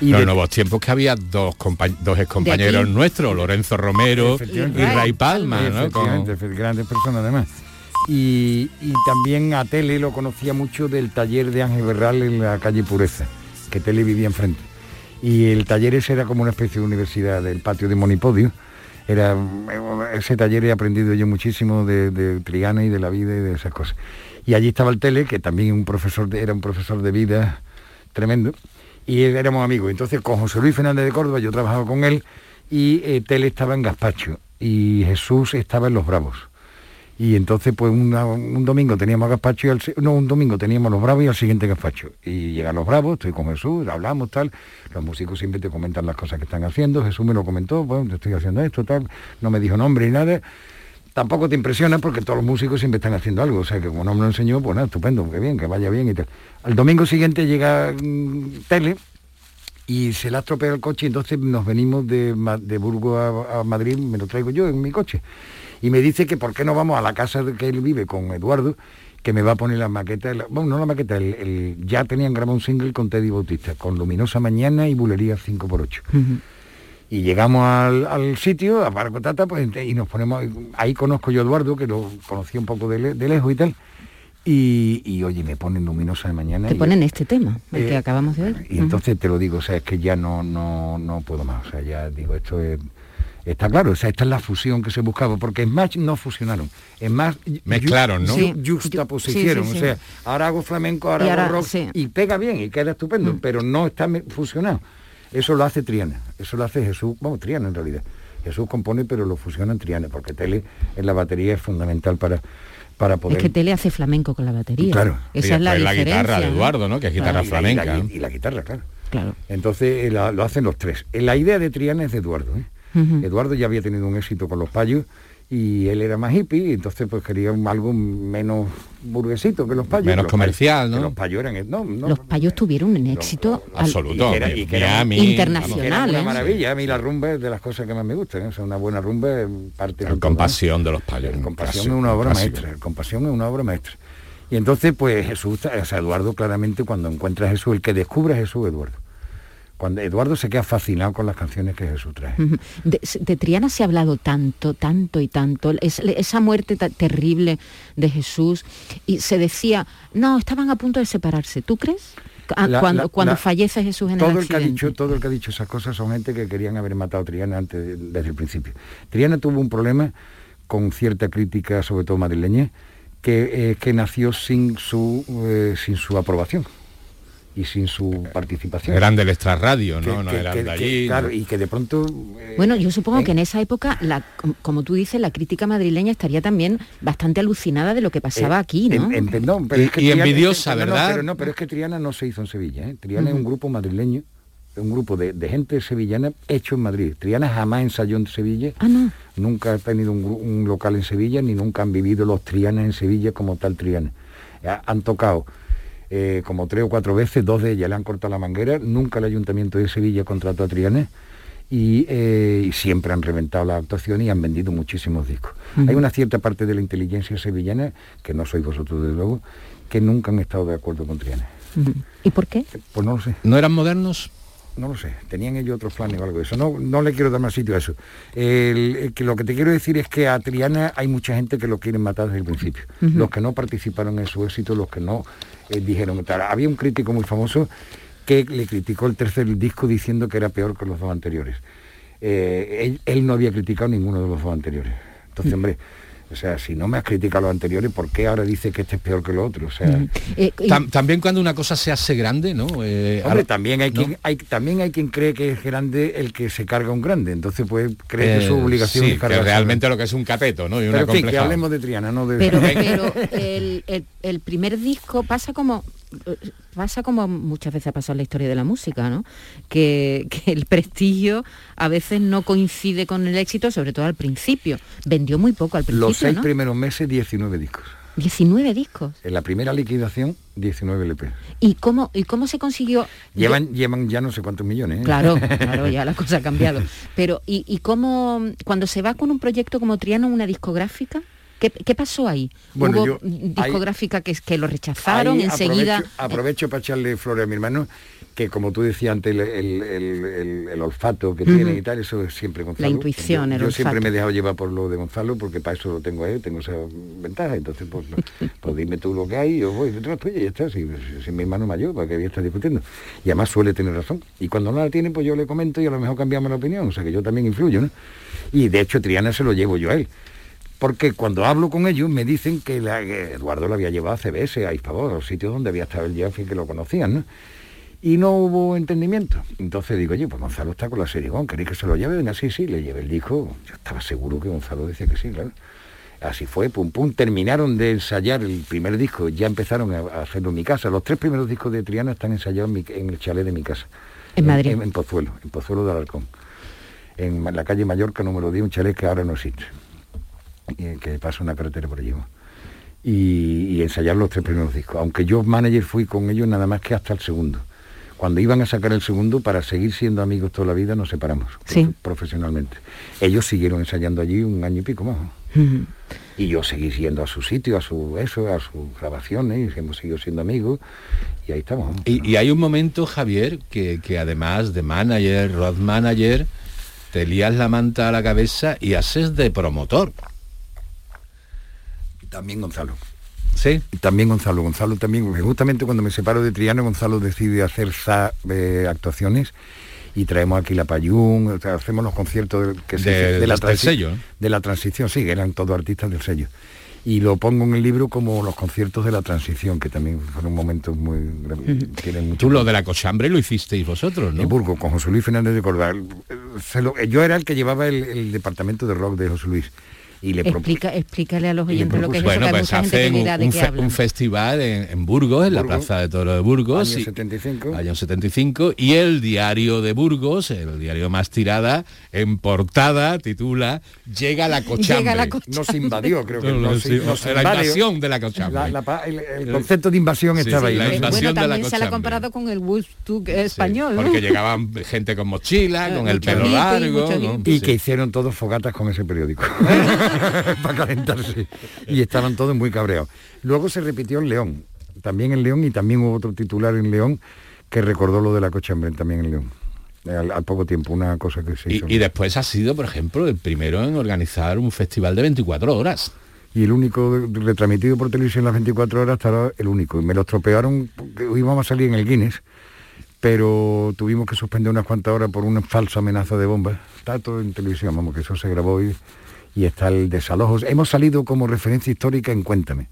Speaker 7: Y
Speaker 8: los
Speaker 7: de-
Speaker 8: nuevos tiempos que había dos, dos excompañeros nuestros, Lorenzo Romero y. Ray Palma, ¿no? Con-
Speaker 7: grandes personas además. Y, también a Tele lo conocía mucho del taller de Ángel Berral en la calle Pureza, que Tele vivía enfrente. Y el taller ese era como una especie de universidad del patio de Monipodio. Era ese taller he aprendido yo muchísimo de, de Triana y de la vida y de esas cosas. Y allí estaba el Tele, que también un profesor era un profesor de vida tremendo, y éramos amigos. Entonces con José Luis Fernández de Córdoba yo trabajaba con él y eh, Tele estaba en Gaspacho y Jesús estaba en Los Bravos. Y entonces pues una- un domingo teníamos Gaspacho y al, no, un domingo teníamos Los Bravos y al siguiente Gaspacho. Y llegan Los Bravos, estoy con Jesús, hablamos tal, los músicos siempre te comentan las cosas que están haciendo, Jesús me lo comentó, bueno, estoy haciendo esto, tal, no me dijo nombre ni nada. Tampoco te impresiona porque todos los músicos siempre están haciendo algo, o sea que como no me lo enseñó, pues nada, estupendo, que bien, que vaya bien y tal. Al domingo siguiente llega mm, Tele y se le ha el coche, entonces nos venimos de, de Burgos a, a Madrid, me lo traigo yo en mi coche. Y me dice que por qué no vamos a la casa de que él vive con Eduardo, que me va a poner la maqueta, la- bueno, no la maqueta, el, el- ya tenían grabado un single con Teddy Bautista, con Luminosa Mañana y Bulería 5x8. Y llegamos al, al sitio, a Barco Tata, pues, y nos ponemos, ahí conozco yo a Eduardo, que lo conocí un poco de, le- de lejos y tal, y, y, oye, me ponen Luminosa de Mañana.
Speaker 5: Te
Speaker 7: y-
Speaker 5: ponen este tema, el
Speaker 7: Eh,
Speaker 5: que acabamos de oír.
Speaker 7: y entonces te lo digo, o sea, es que ya no, no, no puedo más. O sea, ya digo, esto es. Está claro, o sea, esta es la fusión que se buscaba, porque en más no fusionaron, en más
Speaker 8: Mezclaron, ¿no?
Speaker 5: Sí.
Speaker 7: juxtapusieron,
Speaker 5: Sí, sí,
Speaker 7: o sea, ahora hago flamenco, ahora
Speaker 5: Y
Speaker 7: hago rock,
Speaker 5: sí.
Speaker 7: y pega bien, y queda estupendo, pero no está me- fusionado. Eso lo hace Triana, eso lo hace Jesús, vamos, Triana en realidad. Jesús compone, pero lo fusiona en Triana, porque Tele en la batería es fundamental para, para poder...
Speaker 5: Es que Tele hace flamenco con la batería.
Speaker 7: Claro.
Speaker 5: Esa es la diferencia.
Speaker 8: guitarra de. Eduardo, ¿no? Que es guitarra
Speaker 7: Y la- y la-
Speaker 8: flamenca.
Speaker 7: y la guitarra, claro.
Speaker 5: Claro.
Speaker 7: Entonces eh, la- lo hacen los tres. Eh, La idea de Triana es de Eduardo. ¿eh? Eduardo ya había tenido un éxito con los payos y él era más hippie, y entonces pues quería un- algo menos burguesito que los payos.
Speaker 8: Menos
Speaker 7: los
Speaker 8: comercial,
Speaker 7: payos-
Speaker 8: ¿no?
Speaker 7: los payos eran... No, no,
Speaker 5: Los payos tuvieron un éxito al-
Speaker 8: Absoluto.
Speaker 7: y que era- y que era
Speaker 8: Miami,
Speaker 5: internacional.
Speaker 7: era una
Speaker 5: ¿eh?
Speaker 7: maravilla. A mí la rumba es de las cosas que más me gustan. ¿eh? O sea, una buena rumba es parte
Speaker 8: vamos,
Speaker 7: de
Speaker 8: con pasión de los payos.
Speaker 7: el Compasión
Speaker 8: clásico,
Speaker 7: es una obra
Speaker 8: clásico.
Speaker 7: maestra, el Compasión es una obra maestra. Y entonces, pues Jesús, o sea, Eduardo claramente cuando encuentra a Jesús, el que descubre a Jesús, Eduardo. Cuando Eduardo se queda fascinado con las canciones que Jesús trae.
Speaker 5: De, de Triana se ha hablado tanto, tanto y tanto. Es- esa muerte terrible de Jesús. Y se decía, no, estaban a punto de separarse. ¿Tú crees? Ah,
Speaker 7: La-
Speaker 5: cuando
Speaker 7: la-
Speaker 5: cuando
Speaker 7: la-
Speaker 5: fallece Jesús en
Speaker 7: todo
Speaker 5: el
Speaker 7: el, que ha dicho, todo el que ha dicho esas cosas son gente que querían haber matado a Triana antes, de- desde el principio. Triana tuvo un problema con cierta crítica, sobre todo madrileña, que, eh, que nació sin su, eh, sin su aprobación y sin su participación.
Speaker 8: Eran del extrarradio, ¿no?
Speaker 7: Que-
Speaker 8: no
Speaker 7: que-
Speaker 8: eran
Speaker 7: que-
Speaker 8: de
Speaker 7: que,
Speaker 8: allí.
Speaker 7: claro,
Speaker 8: ¿no?
Speaker 7: y que de pronto... eh,
Speaker 5: Bueno, yo supongo
Speaker 7: ¿eh?
Speaker 5: que en esa época, la, com- como tú dices, la crítica madrileña estaría también bastante alucinada de lo que pasaba
Speaker 7: Eh,
Speaker 5: aquí, ¿no?
Speaker 7: en- en- no, pero
Speaker 8: Y-
Speaker 7: es que
Speaker 8: y
Speaker 7: Triana-
Speaker 8: envidiosa,
Speaker 7: no, no,
Speaker 8: ¿verdad?
Speaker 7: pero no, pero es que Triana no se hizo en Sevilla. ¿eh? Triana es un grupo madrileño, un grupo de, de gente sevillana hecho en Madrid. Triana jamás ensayó en Sevilla,
Speaker 5: Ah, no.
Speaker 7: nunca ha tenido un, un local en Sevilla, ni nunca han vivido los Trianas en Sevilla como tal Triana. Ya han tocado eh, como tres o cuatro veces, dos de ellas le han cortado la manguera, nunca el Ayuntamiento de Sevilla contrató a Triana y, eh, y siempre han reventado la actuación y han vendido muchísimos discos. Hay una cierta parte de la inteligencia sevillana, que no sois vosotros desde luego, que nunca han estado de acuerdo con Triana.
Speaker 5: Ujú. ¿Y por qué?
Speaker 7: Pues no lo sé.
Speaker 8: ¿No eran modernos?
Speaker 7: No lo sé, tenían ellos otros planes o algo de eso. No, no le quiero dar más sitio a eso. El- el que lo que te quiero decir es que a Triana hay mucha gente que lo quiere matar desde el principio. Los que no participaron en su éxito, los que no eh, dijeron tal. Había un crítico muy famoso que le criticó el tercer disco diciendo que era peor que los dos anteriores. Eh, él, él no había criticado ninguno de los dos anteriores. Entonces, hombre, o sea, si no me has criticado los anteriores, ¿por qué ahora dice que este es peor que lo otro? O sea,
Speaker 5: Eh, y-
Speaker 8: Tam- también cuando una cosa se hace grande, ¿no? Eh,
Speaker 7: Hombre,
Speaker 8: ahora-
Speaker 7: también hay,
Speaker 8: ¿no?
Speaker 7: quien, hay, también hay quien cree que es grande el que se carga un grande, entonces pues cree que
Speaker 8: Eh,
Speaker 7: su obligación
Speaker 8: sí,
Speaker 7: es
Speaker 8: que
Speaker 7: cargarse.
Speaker 8: realmente lo que es un cateto, ¿no? Y una
Speaker 7: Pero fin, que hablemos de Triana, no de...
Speaker 5: Pero, pero el, el- el primer disco pasa como eh, pasa como muchas veces ha pasado en la historia de la música, ¿no? Que, que el prestigio a veces no coincide con el éxito, sobre todo al principio. Vendió muy poco al principio,
Speaker 7: Los seis
Speaker 5: ¿no?
Speaker 7: primeros meses, 19 discos.
Speaker 5: 19 discos.
Speaker 7: En la primera liquidación, 19 LP.
Speaker 5: ¿Y cómo, y cómo se consiguió?
Speaker 7: Llevan, llevan ya no sé cuántos millones. ¿eh?
Speaker 5: Claro, claro, ya la cosa ha cambiado. Pero, ¿y, y cómo, cuando se va con un proyecto como Triano, una discográfica? ¿Qué, qué pasó ahí?
Speaker 7: Bueno,
Speaker 5: ¿Hubo
Speaker 7: yo-
Speaker 5: discográfica que, que lo rechazaron
Speaker 7: Ahí
Speaker 5: enseguida?
Speaker 7: Aprovecho, aprovecho para echarle flores a mi hermano, que como tú decías antes, el, el- el- olfato que tiene y tal, eso es siempre Gonzalo.
Speaker 5: intuición,
Speaker 7: yo,
Speaker 5: el
Speaker 7: yo siempre me he dejado llevar por lo de Gonzalo, porque para eso lo tengo a él, tengo esa ventaja. Entonces, pues, pues dime tú lo que hay, yo voy detrás tuya y ya está. Si, si mi hermano mayor, ¿para qué voy a estar discutiendo? Y además suele tener razón. Y cuando no la tiene, pues yo le comento y a lo mejor cambiamos la opinión. O sea que yo también influyo, ¿no? Y de hecho, Triana se lo llevo yo a él. Porque cuando hablo con ellos me dicen que, la- que Eduardo lo había llevado a CBS, a Hispavor, a los sitios donde había estado el Jeff y que lo conocían, ¿no? Y no hubo entendimiento. Entonces digo, oye, pues Gonzalo está con la Serigón, ¿queréis que se lo lleve? Venga, sí, sí, le llevé el disco. Yo estaba seguro que Gonzalo decía que sí, claro. Así fue, pum, pum. Terminaron de ensayar el primer disco, ya empezaron a, hacerlo en mi casa. Los tres primeros discos de Triana están ensayados en, mi- en el chalet de mi casa.
Speaker 5: En Madrid.
Speaker 7: En, en Pozuelo, en Pozuelo de Alarcón. En la calle Mallorca número 10, un chalet que ahora no existe que pasa una carretera por allí. Y, y ensayar los tres primeros discos. Aunque yo manager fui con ellos nada más que hasta el segundo. Cuando iban a sacar el segundo, para seguir siendo amigos toda la vida, nos separamos
Speaker 5: Sí.
Speaker 7: profesionalmente. Ellos siguieron ensayando allí un año y pico más. Y yo seguí yendo a su sitio, a su eso, a sus grabaciones, y hemos seguido siendo amigos, y ahí estamos.
Speaker 8: y hay un momento, Javier, que, que además de manager, road manager, te lías la manta a la cabeza y haces de promotor.
Speaker 7: También Gonzalo.
Speaker 8: Sí.
Speaker 7: También Gonzalo. Gonzalo también, justamente cuando me separo de Triano, Gonzalo decide hacer sa- eh, actuaciones y traemos aquí la Payún, o sea, hacemos los conciertos que se
Speaker 8: De-
Speaker 7: la
Speaker 8: del sello,
Speaker 7: de la transición, sí, eran todos artistas del sello. Y lo pongo en el libro como los conciertos de la transición, que también fueron momentos muy... tienen mucho
Speaker 8: Tú lo de la cochambre lo hicisteis vosotros, ¿no?
Speaker 7: en Burgos, con José Luis Fernández de. Se lo- yo era el que llevaba el, el departamento de rock de José Luis. Y le
Speaker 5: Explica, explícale a los
Speaker 7: Y
Speaker 5: oyentes lo que es
Speaker 7: propuse-
Speaker 5: eso,
Speaker 8: Bueno,
Speaker 5: que
Speaker 8: pues hacen un, un fe- un festival en, en Burgos, en la
Speaker 7: Burgos,
Speaker 8: Plaza de Toro de Burgos.
Speaker 7: año
Speaker 8: y-
Speaker 7: 75.
Speaker 8: año 75 y el diario de Burgos, el diario más tirada, en portada titula Llega la cochambre.
Speaker 5: Llega la
Speaker 7: Nos invadió, creo que
Speaker 8: No, no,
Speaker 7: nos-
Speaker 8: sí,
Speaker 7: nos
Speaker 8: la
Speaker 7: invadió.
Speaker 8: invasión de la cochambre.
Speaker 7: La- la el, el concepto de invasión
Speaker 8: Sí,
Speaker 7: estaba
Speaker 8: sí,
Speaker 7: ahí.
Speaker 8: la invasión
Speaker 5: bueno,
Speaker 8: de la
Speaker 5: también se la ha
Speaker 8: cochambre.
Speaker 5: comparado con el Woodstock
Speaker 8: Sí,
Speaker 5: español, ¿no?
Speaker 8: Porque llegaban gente con mochila, con el pelo largo.
Speaker 5: mucho
Speaker 8: ¿no?
Speaker 7: Y
Speaker 8: Sí.
Speaker 7: que hicieron todos fogatas con ese periódico para calentarse. Y estaban todos muy cabreados. Luego se repitió en León, también en León, y también hubo otro titular en León que recordó lo de la cochambre también en León. Al, al poco tiempo, una cosa que se
Speaker 8: Y,
Speaker 7: hizo.
Speaker 8: y después ha sido, por ejemplo, el primero en organizar un festival de 24 horas.
Speaker 7: y el único retransmitido por televisión las 24 horas estaba el único. Y me lo estropearon íbamos a salir en el Guinness, pero tuvimos que suspender unas cuantas horas por una falsa amenaza de bomba. Está todo en televisión, vamos, que eso se grabó y, y está el desalojo. Hemos salido como referencia histórica en Cuéntame.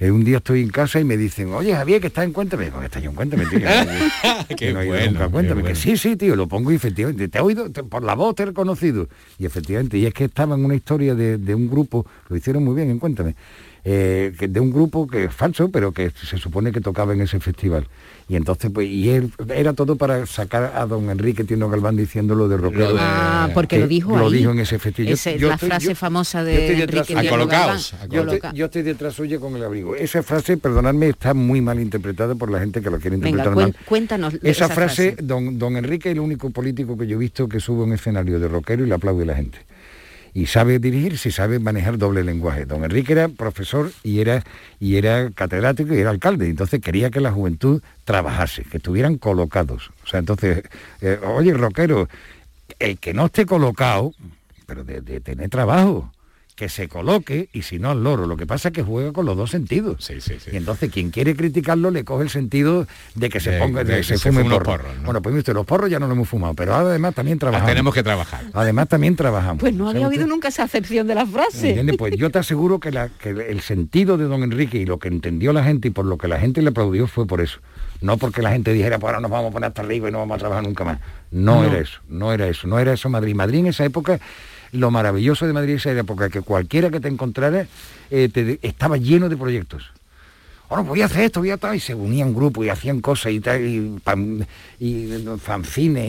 Speaker 7: Eh, un día estoy en casa y me dicen, oye Javier, que estás en Cuéntame. Porque está yo en Cuéntame, tío. Que no he ido
Speaker 8: bueno,
Speaker 7: nunca a
Speaker 8: qué
Speaker 7: Cuéntame.
Speaker 8: bueno.
Speaker 7: Que sí, sí, tío, lo pongo y efectivamente. Te he oído, te- por la voz te he reconocido. Y efectivamente, y es que estaba en una historia de, de un grupo, lo hicieron muy bien en Cuéntame, eh, que de un grupo que es falso, pero que se supone que tocaba en ese festival. Y entonces, pues, y él, era todo para sacar a don Enrique Tino Galván diciéndolo de rockero.
Speaker 8: Lo de-
Speaker 5: Ah, porque
Speaker 7: que
Speaker 5: lo dijo
Speaker 7: lo
Speaker 5: ahí.
Speaker 7: dijo en ese festival. Yo-
Speaker 5: Esa es
Speaker 7: yo
Speaker 5: la
Speaker 7: estoy-
Speaker 5: frase
Speaker 7: yo-
Speaker 5: famosa
Speaker 7: yo
Speaker 5: de Enrique
Speaker 7: suyo.
Speaker 5: Diego
Speaker 8: Acolocaos,
Speaker 5: Galván.
Speaker 7: Yo yo estoy detrás suya con el abrigo. Esa frase, perdonadme, está muy mal interpretada por la gente que lo quiere interpretar mal.
Speaker 5: cuéntanos
Speaker 7: Esa,
Speaker 5: esa
Speaker 7: frase,
Speaker 5: frase.
Speaker 7: Don, don Enrique es el único político que yo he visto que sube a un escenario de rockero y le aplaude la gente. Y sabe dirigirse, y sabe manejar doble lenguaje. Don Enrique era profesor y era, y era catedrático y era alcalde. Entonces quería que la juventud trabajase, que estuvieran colocados. O sea, entonces, eh, oye, rockero, el que no esté colocado, pero de, de tener trabajo, que se coloque y si no al loro. Lo que pasa es que juega con los dos sentidos.
Speaker 8: Sí, sí, sí.
Speaker 7: Y entonces quien quiere criticarlo le coge el sentido de que se
Speaker 8: De-
Speaker 7: ponga, de,
Speaker 8: de
Speaker 7: que
Speaker 8: que
Speaker 7: se
Speaker 8: se
Speaker 7: fume
Speaker 8: fume
Speaker 7: porro.
Speaker 8: porros, ¿no?
Speaker 7: Bueno, pues usted, los porros ya no lo hemos fumado, pero además también
Speaker 8: Ah,
Speaker 7: trabajamos.
Speaker 8: tenemos que trabajar.
Speaker 7: Además también trabajamos.
Speaker 5: Pues no
Speaker 7: ¿Sabe
Speaker 5: había
Speaker 7: usted?
Speaker 5: oído nunca esa acepción de la frase.
Speaker 7: Pues yo te aseguro que, la- que el sentido de don Enrique y lo que entendió la gente y por lo que la gente le aplaudió fue por eso. No porque la gente dijera, pues ahora nos vamos a poner hasta arriba y no vamos a trabajar nunca más. No,
Speaker 5: No.
Speaker 7: era eso, no era eso, no era eso Madrid. Madrid en esa época, lo maravilloso de Madrid esa época, que cualquiera que te encontrara eh, te- estaba lleno de proyectos. Ahora voy a hacer esto, voy a tal, y se unían grupos y hacían cosas y tal, y, y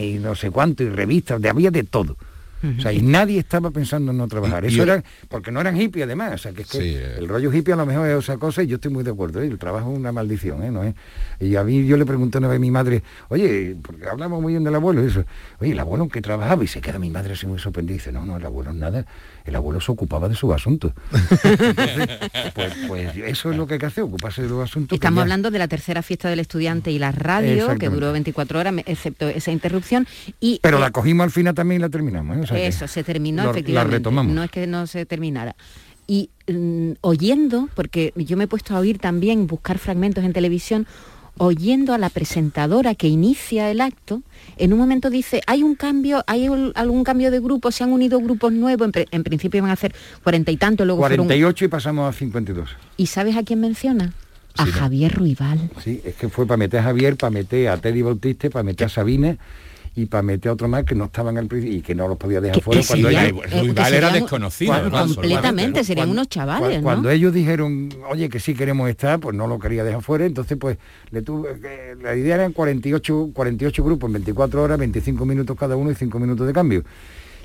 Speaker 7: y no sé cuánto, y revistas, había de todo. O sea, y nadie estaba pensando en no trabajar.
Speaker 8: Y-
Speaker 7: Eso
Speaker 8: y-
Speaker 7: era, porque no eran hippies además. O sea, que es que
Speaker 8: Sí, eh.
Speaker 7: el rollo hippie a lo mejor es otra cosa y yo estoy muy de acuerdo. ¿eh? El trabajo es una maldición, ¿eh? ¿No es? Y a mí yo le pregunté una vez a mi madre, oye, porque hablamos muy bien del abuelo y eso, oye, el abuelo en qué trabajaba y se queda mi madre así muy sorprendida y dice, no, no, el abuelo nada, el abuelo se ocupaba de sus asuntos. Entonces, pues, pues eso es lo que hay que hacer, ocuparse de los asuntos. que
Speaker 5: Estamos
Speaker 7: ya-
Speaker 5: hablando de la tercera fiesta del estudiante y la radio, que duró 24 horas, excepto esa interrupción. Y
Speaker 7: Pero
Speaker 5: eh,
Speaker 7: la cogimos al final también y la terminamos. ¿eh? O sea que
Speaker 5: Eso, se terminó
Speaker 7: lo-
Speaker 5: efectivamente.
Speaker 7: La retomamos.
Speaker 5: No es que no se terminara. Y mm, oyendo, porque yo me he puesto a oír también, buscar fragmentos en televisión, oyendo a la presentadora que inicia el acto, en un momento dice, hay un cambio, hay un- algún cambio de grupo, se han unido grupos nuevos, en, pre- en principio iban a hacer cuarenta y tanto, luego fueron...
Speaker 7: 48 y pasamos a 52.
Speaker 5: ¿Y sabes a quién menciona? A Javier Ruibal.
Speaker 7: Sí, es que fue para meter a Javier, para meter a Teddy Bautista, para meter a Sabine y para meter a otro más que no estaban al principio y que no los podía dejar fuera cuando ellos-
Speaker 5: eh,
Speaker 8: Ruibal era
Speaker 5: serían-
Speaker 8: desconocido,
Speaker 7: Cuando-
Speaker 8: además,
Speaker 5: completamente,
Speaker 8: ¿no?
Speaker 5: serían
Speaker 7: Cuando-
Speaker 5: unos chavales.
Speaker 7: Cuando ellos dijeron, oye, que sí queremos estar, pues no lo quería dejar fuera, entonces pues le tuve, que- la idea eran 48, 48 grupos en 24 horas, 25 minutos cada uno y 5 minutos de cambio.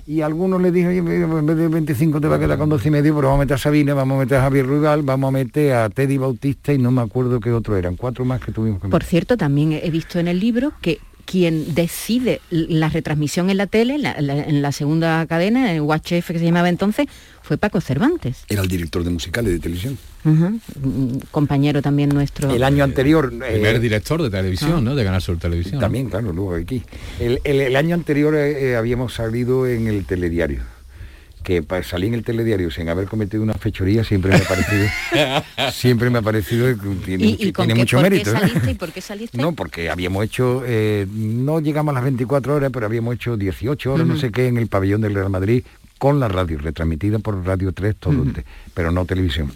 Speaker 7: Y a algunos les dije, oye, pues, en vez de 25 te va a quedar con 12 y medio, pero vamos a meter a Sabina, vamos a meter a Javier Rugal, vamos a meter a Teddy Bautista y no me acuerdo qué otro eran, cuatro más que tuvimos que
Speaker 5: Por
Speaker 7: meter.
Speaker 5: cierto, también he visto en el libro que quien decide la retransmisión en la tele, la- la- en la segunda cadena, en el UHF que se llamaba entonces, fue Paco Cervantes,
Speaker 7: Era el director de musicales de televisión.
Speaker 5: Mm, compañero también nuestro.
Speaker 7: El año anterior...
Speaker 8: Primer
Speaker 7: eh,
Speaker 8: director de televisión, ¿no? De Canal Sur Televisión.
Speaker 7: También, claro, luego aquí. El, el- el año anterior eh, eh, habíamos salido en el telediario. Que para salir en el telediario sin haber cometido una fechoría siempre me ha parecido, siempre me ha parecido tiene,
Speaker 5: ¿Y,
Speaker 7: tiene
Speaker 5: qué,
Speaker 7: mucho
Speaker 5: por
Speaker 7: mérito.
Speaker 5: qué
Speaker 7: ¿eh?
Speaker 5: saliste y por qué saliste?
Speaker 7: No, porque habíamos hecho, eh, no llegamos a las 24 horas, pero habíamos hecho 18 horas, no sé qué, en el pabellón del Real Madrid, con la radio, retransmitida por Radio 3, todo, te- pero no televisión.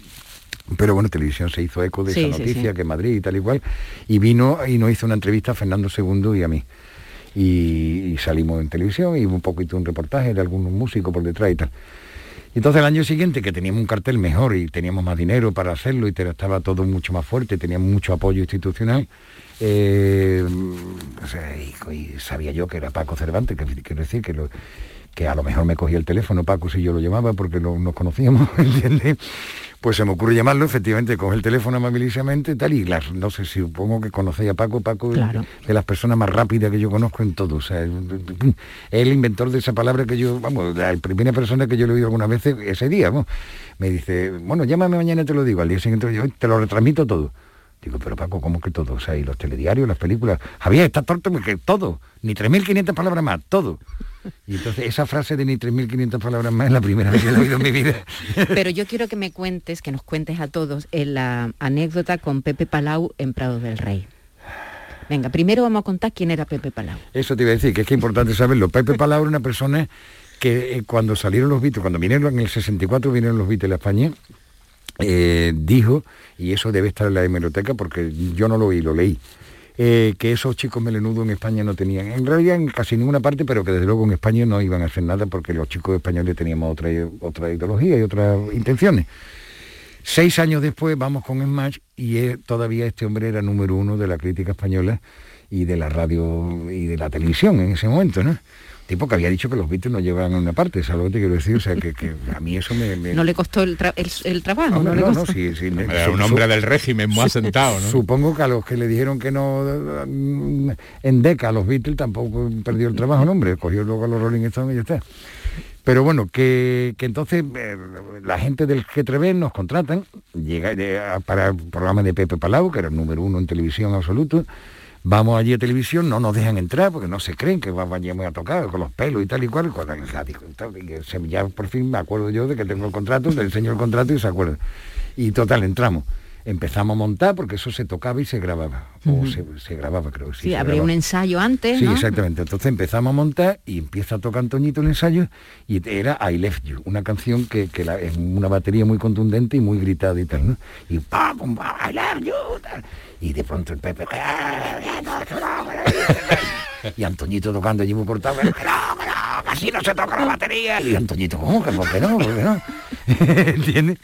Speaker 7: Pero bueno, televisión se hizo eco de
Speaker 5: Sí,
Speaker 7: esa
Speaker 5: sí,
Speaker 7: noticia,
Speaker 5: sí.
Speaker 7: que Madrid y tal y cual, y vino y nos hizo una entrevista a Fernando II y a mí. Y, salimos en televisión y un poquito un reportaje de algunos músicos por detrás y tal. Entonces el año siguiente, que teníamos un cartel mejor y teníamos más dinero para hacerlo y estaba todo mucho más fuerte, teníamos mucho apoyo institucional, eh, y, sabía yo que era Paco Cervantes, que quiero decir que, lo- que a lo mejor me cogía el teléfono Paco si yo lo llamaba porque no nos conocíamos, ¿entiendes? Pues se me ocurre llamarlo, efectivamente, coge el teléfono amabilísimamente y tal, y las, no sé, si supongo que conocéis a Paco, Paco
Speaker 5: Claro.
Speaker 7: es de las personas más rápidas que yo conozco en todo, o sea, es el inventor de esa palabra que yo, vamos, la primera persona que yo le he oído alguna vez ese día, me dice, bueno, llámame mañana y te lo digo, al día siguiente yo te lo retransmito todo. Digo, pero Paco, ¿cómo que todo? O sea, y los telediarios, las películas. Javier, está torto porque todo, ni 3.500 palabras más, todo. Y entonces esa frase de ni 3.500 palabras más es la primera vez que he oído en mi vida.
Speaker 5: Pero yo quiero que me cuentes, que nos cuentes a todos, en la anécdota con Pepe Palau en Prado del Rey. Venga, primero vamos a contar quién era Pepe Palau.
Speaker 7: Eso te iba a decir, que es que es importante saberlo. Pepe Palau era una persona que eh, cuando salieron los Beatles, cuando vinieron en el 64 vinieron los Beatles a España, eh, dijo, y eso debe estar en la hemeroteca porque yo no lo oí, lo leí, eh, que esos chicos melenudos en España no tenían, en realidad en casi ninguna parte, pero que desde luego en España no iban a hacer nada porque los chicos españoles teníamos otra, otra ideología y otras intenciones. Seis años después vamos con Smash y todavía este hombre era número uno de la crítica española y de la radio y de la televisión en ese momento, ¿no? Tipo que había dicho que los Beatles no llevaban a una parte, ¿sabes lo que te quiero decir? O sea, que, que a mí eso me... me-
Speaker 5: ¿No le costó el, tra- el- el trabajo? ¿no le
Speaker 7: no, no,
Speaker 5: costó?
Speaker 7: sí, sí, me-
Speaker 8: Era un hombre del régimen muy asentado, ¿no?
Speaker 7: Supongo que a los que le dijeron que no en Deca a los Beatles tampoco perdió el trabajo el hombre, cogió luego a los Rolling Stones y ya está. Pero bueno, que, que entonces eh, la gente del G3B nos contratan llega, eh, para el programa de Pepe Palau, que era el número uno en televisión absoluto. Vamos allí a televisión, no nos dejan entrar porque no se creen que vamos allí a tocar con los pelos y tal y cual. y cuando- ya, que por fin me acuerdo yo de que tengo el contrato, le enseño el contrato y se acuerda. Y total, entramos. Empezamos a montar porque eso se tocaba y se grababa. O se, se grababa, creo.
Speaker 5: Sí,
Speaker 7: se
Speaker 5: habría un ensayo antes,
Speaker 7: Sí,
Speaker 5: ¿no?
Speaker 7: exactamente. Entonces empezamos a montar y empieza a tocar Antoñito el ensayo y era I Left You, una canción que, que la- es una batería muy contundente y muy gritada y tal, ¿no? Y ¡pam! I Left You, tal. Y de pronto el Pepe... Y Antoñito tocando allí muy no, no, que así no se toca la batería. Y Antoñito, ¿cómo que por qué no? ¿Por qué no? ¿Entiendes?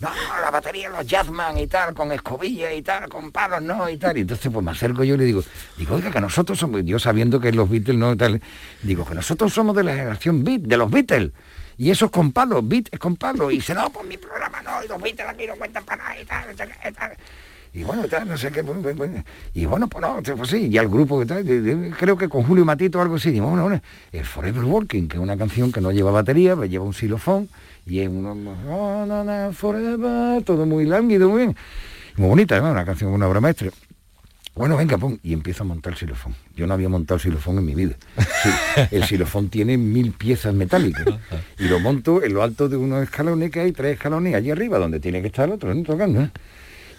Speaker 7: no, la batería, los jazzman y tal, con escobillas y tal, con palos, no, y tal. Y entonces pues me acerco yo y le digo, digo, oiga, que nosotros somos, yo sabiendo que los Beatles no tal, digo, que nosotros somos de la generación Beat, de los Beatles. Y eso es con palos, Beat es con palos. Y dice, no, pues mi programa no, y los Beatles aquí no cuentan para nada y tal, y tal, y tal. Y bueno, tal, no sé qué. Y bueno, pues no, pues sí, y al grupo que tal, creo que con Julio Matito algo así, bueno, bueno, el Forever Walking, que es una canción que no lleva batería, pues lleva un xilofón, y es uno, oh, no, no, forever, todo muy lánguido, muy bien. Muy bonita. Una canción, una obra maestra. Bueno, venga, pum, y empiezo a montar el xilofón. Yo no había montado xilofón en mi vida. El xilofón tiene mil piezas metálicas. Y lo monto en lo alto de unos escalones que hay, tres escalones allí arriba, donde tiene que estar el otro, ¿no? tocando. ¿eh?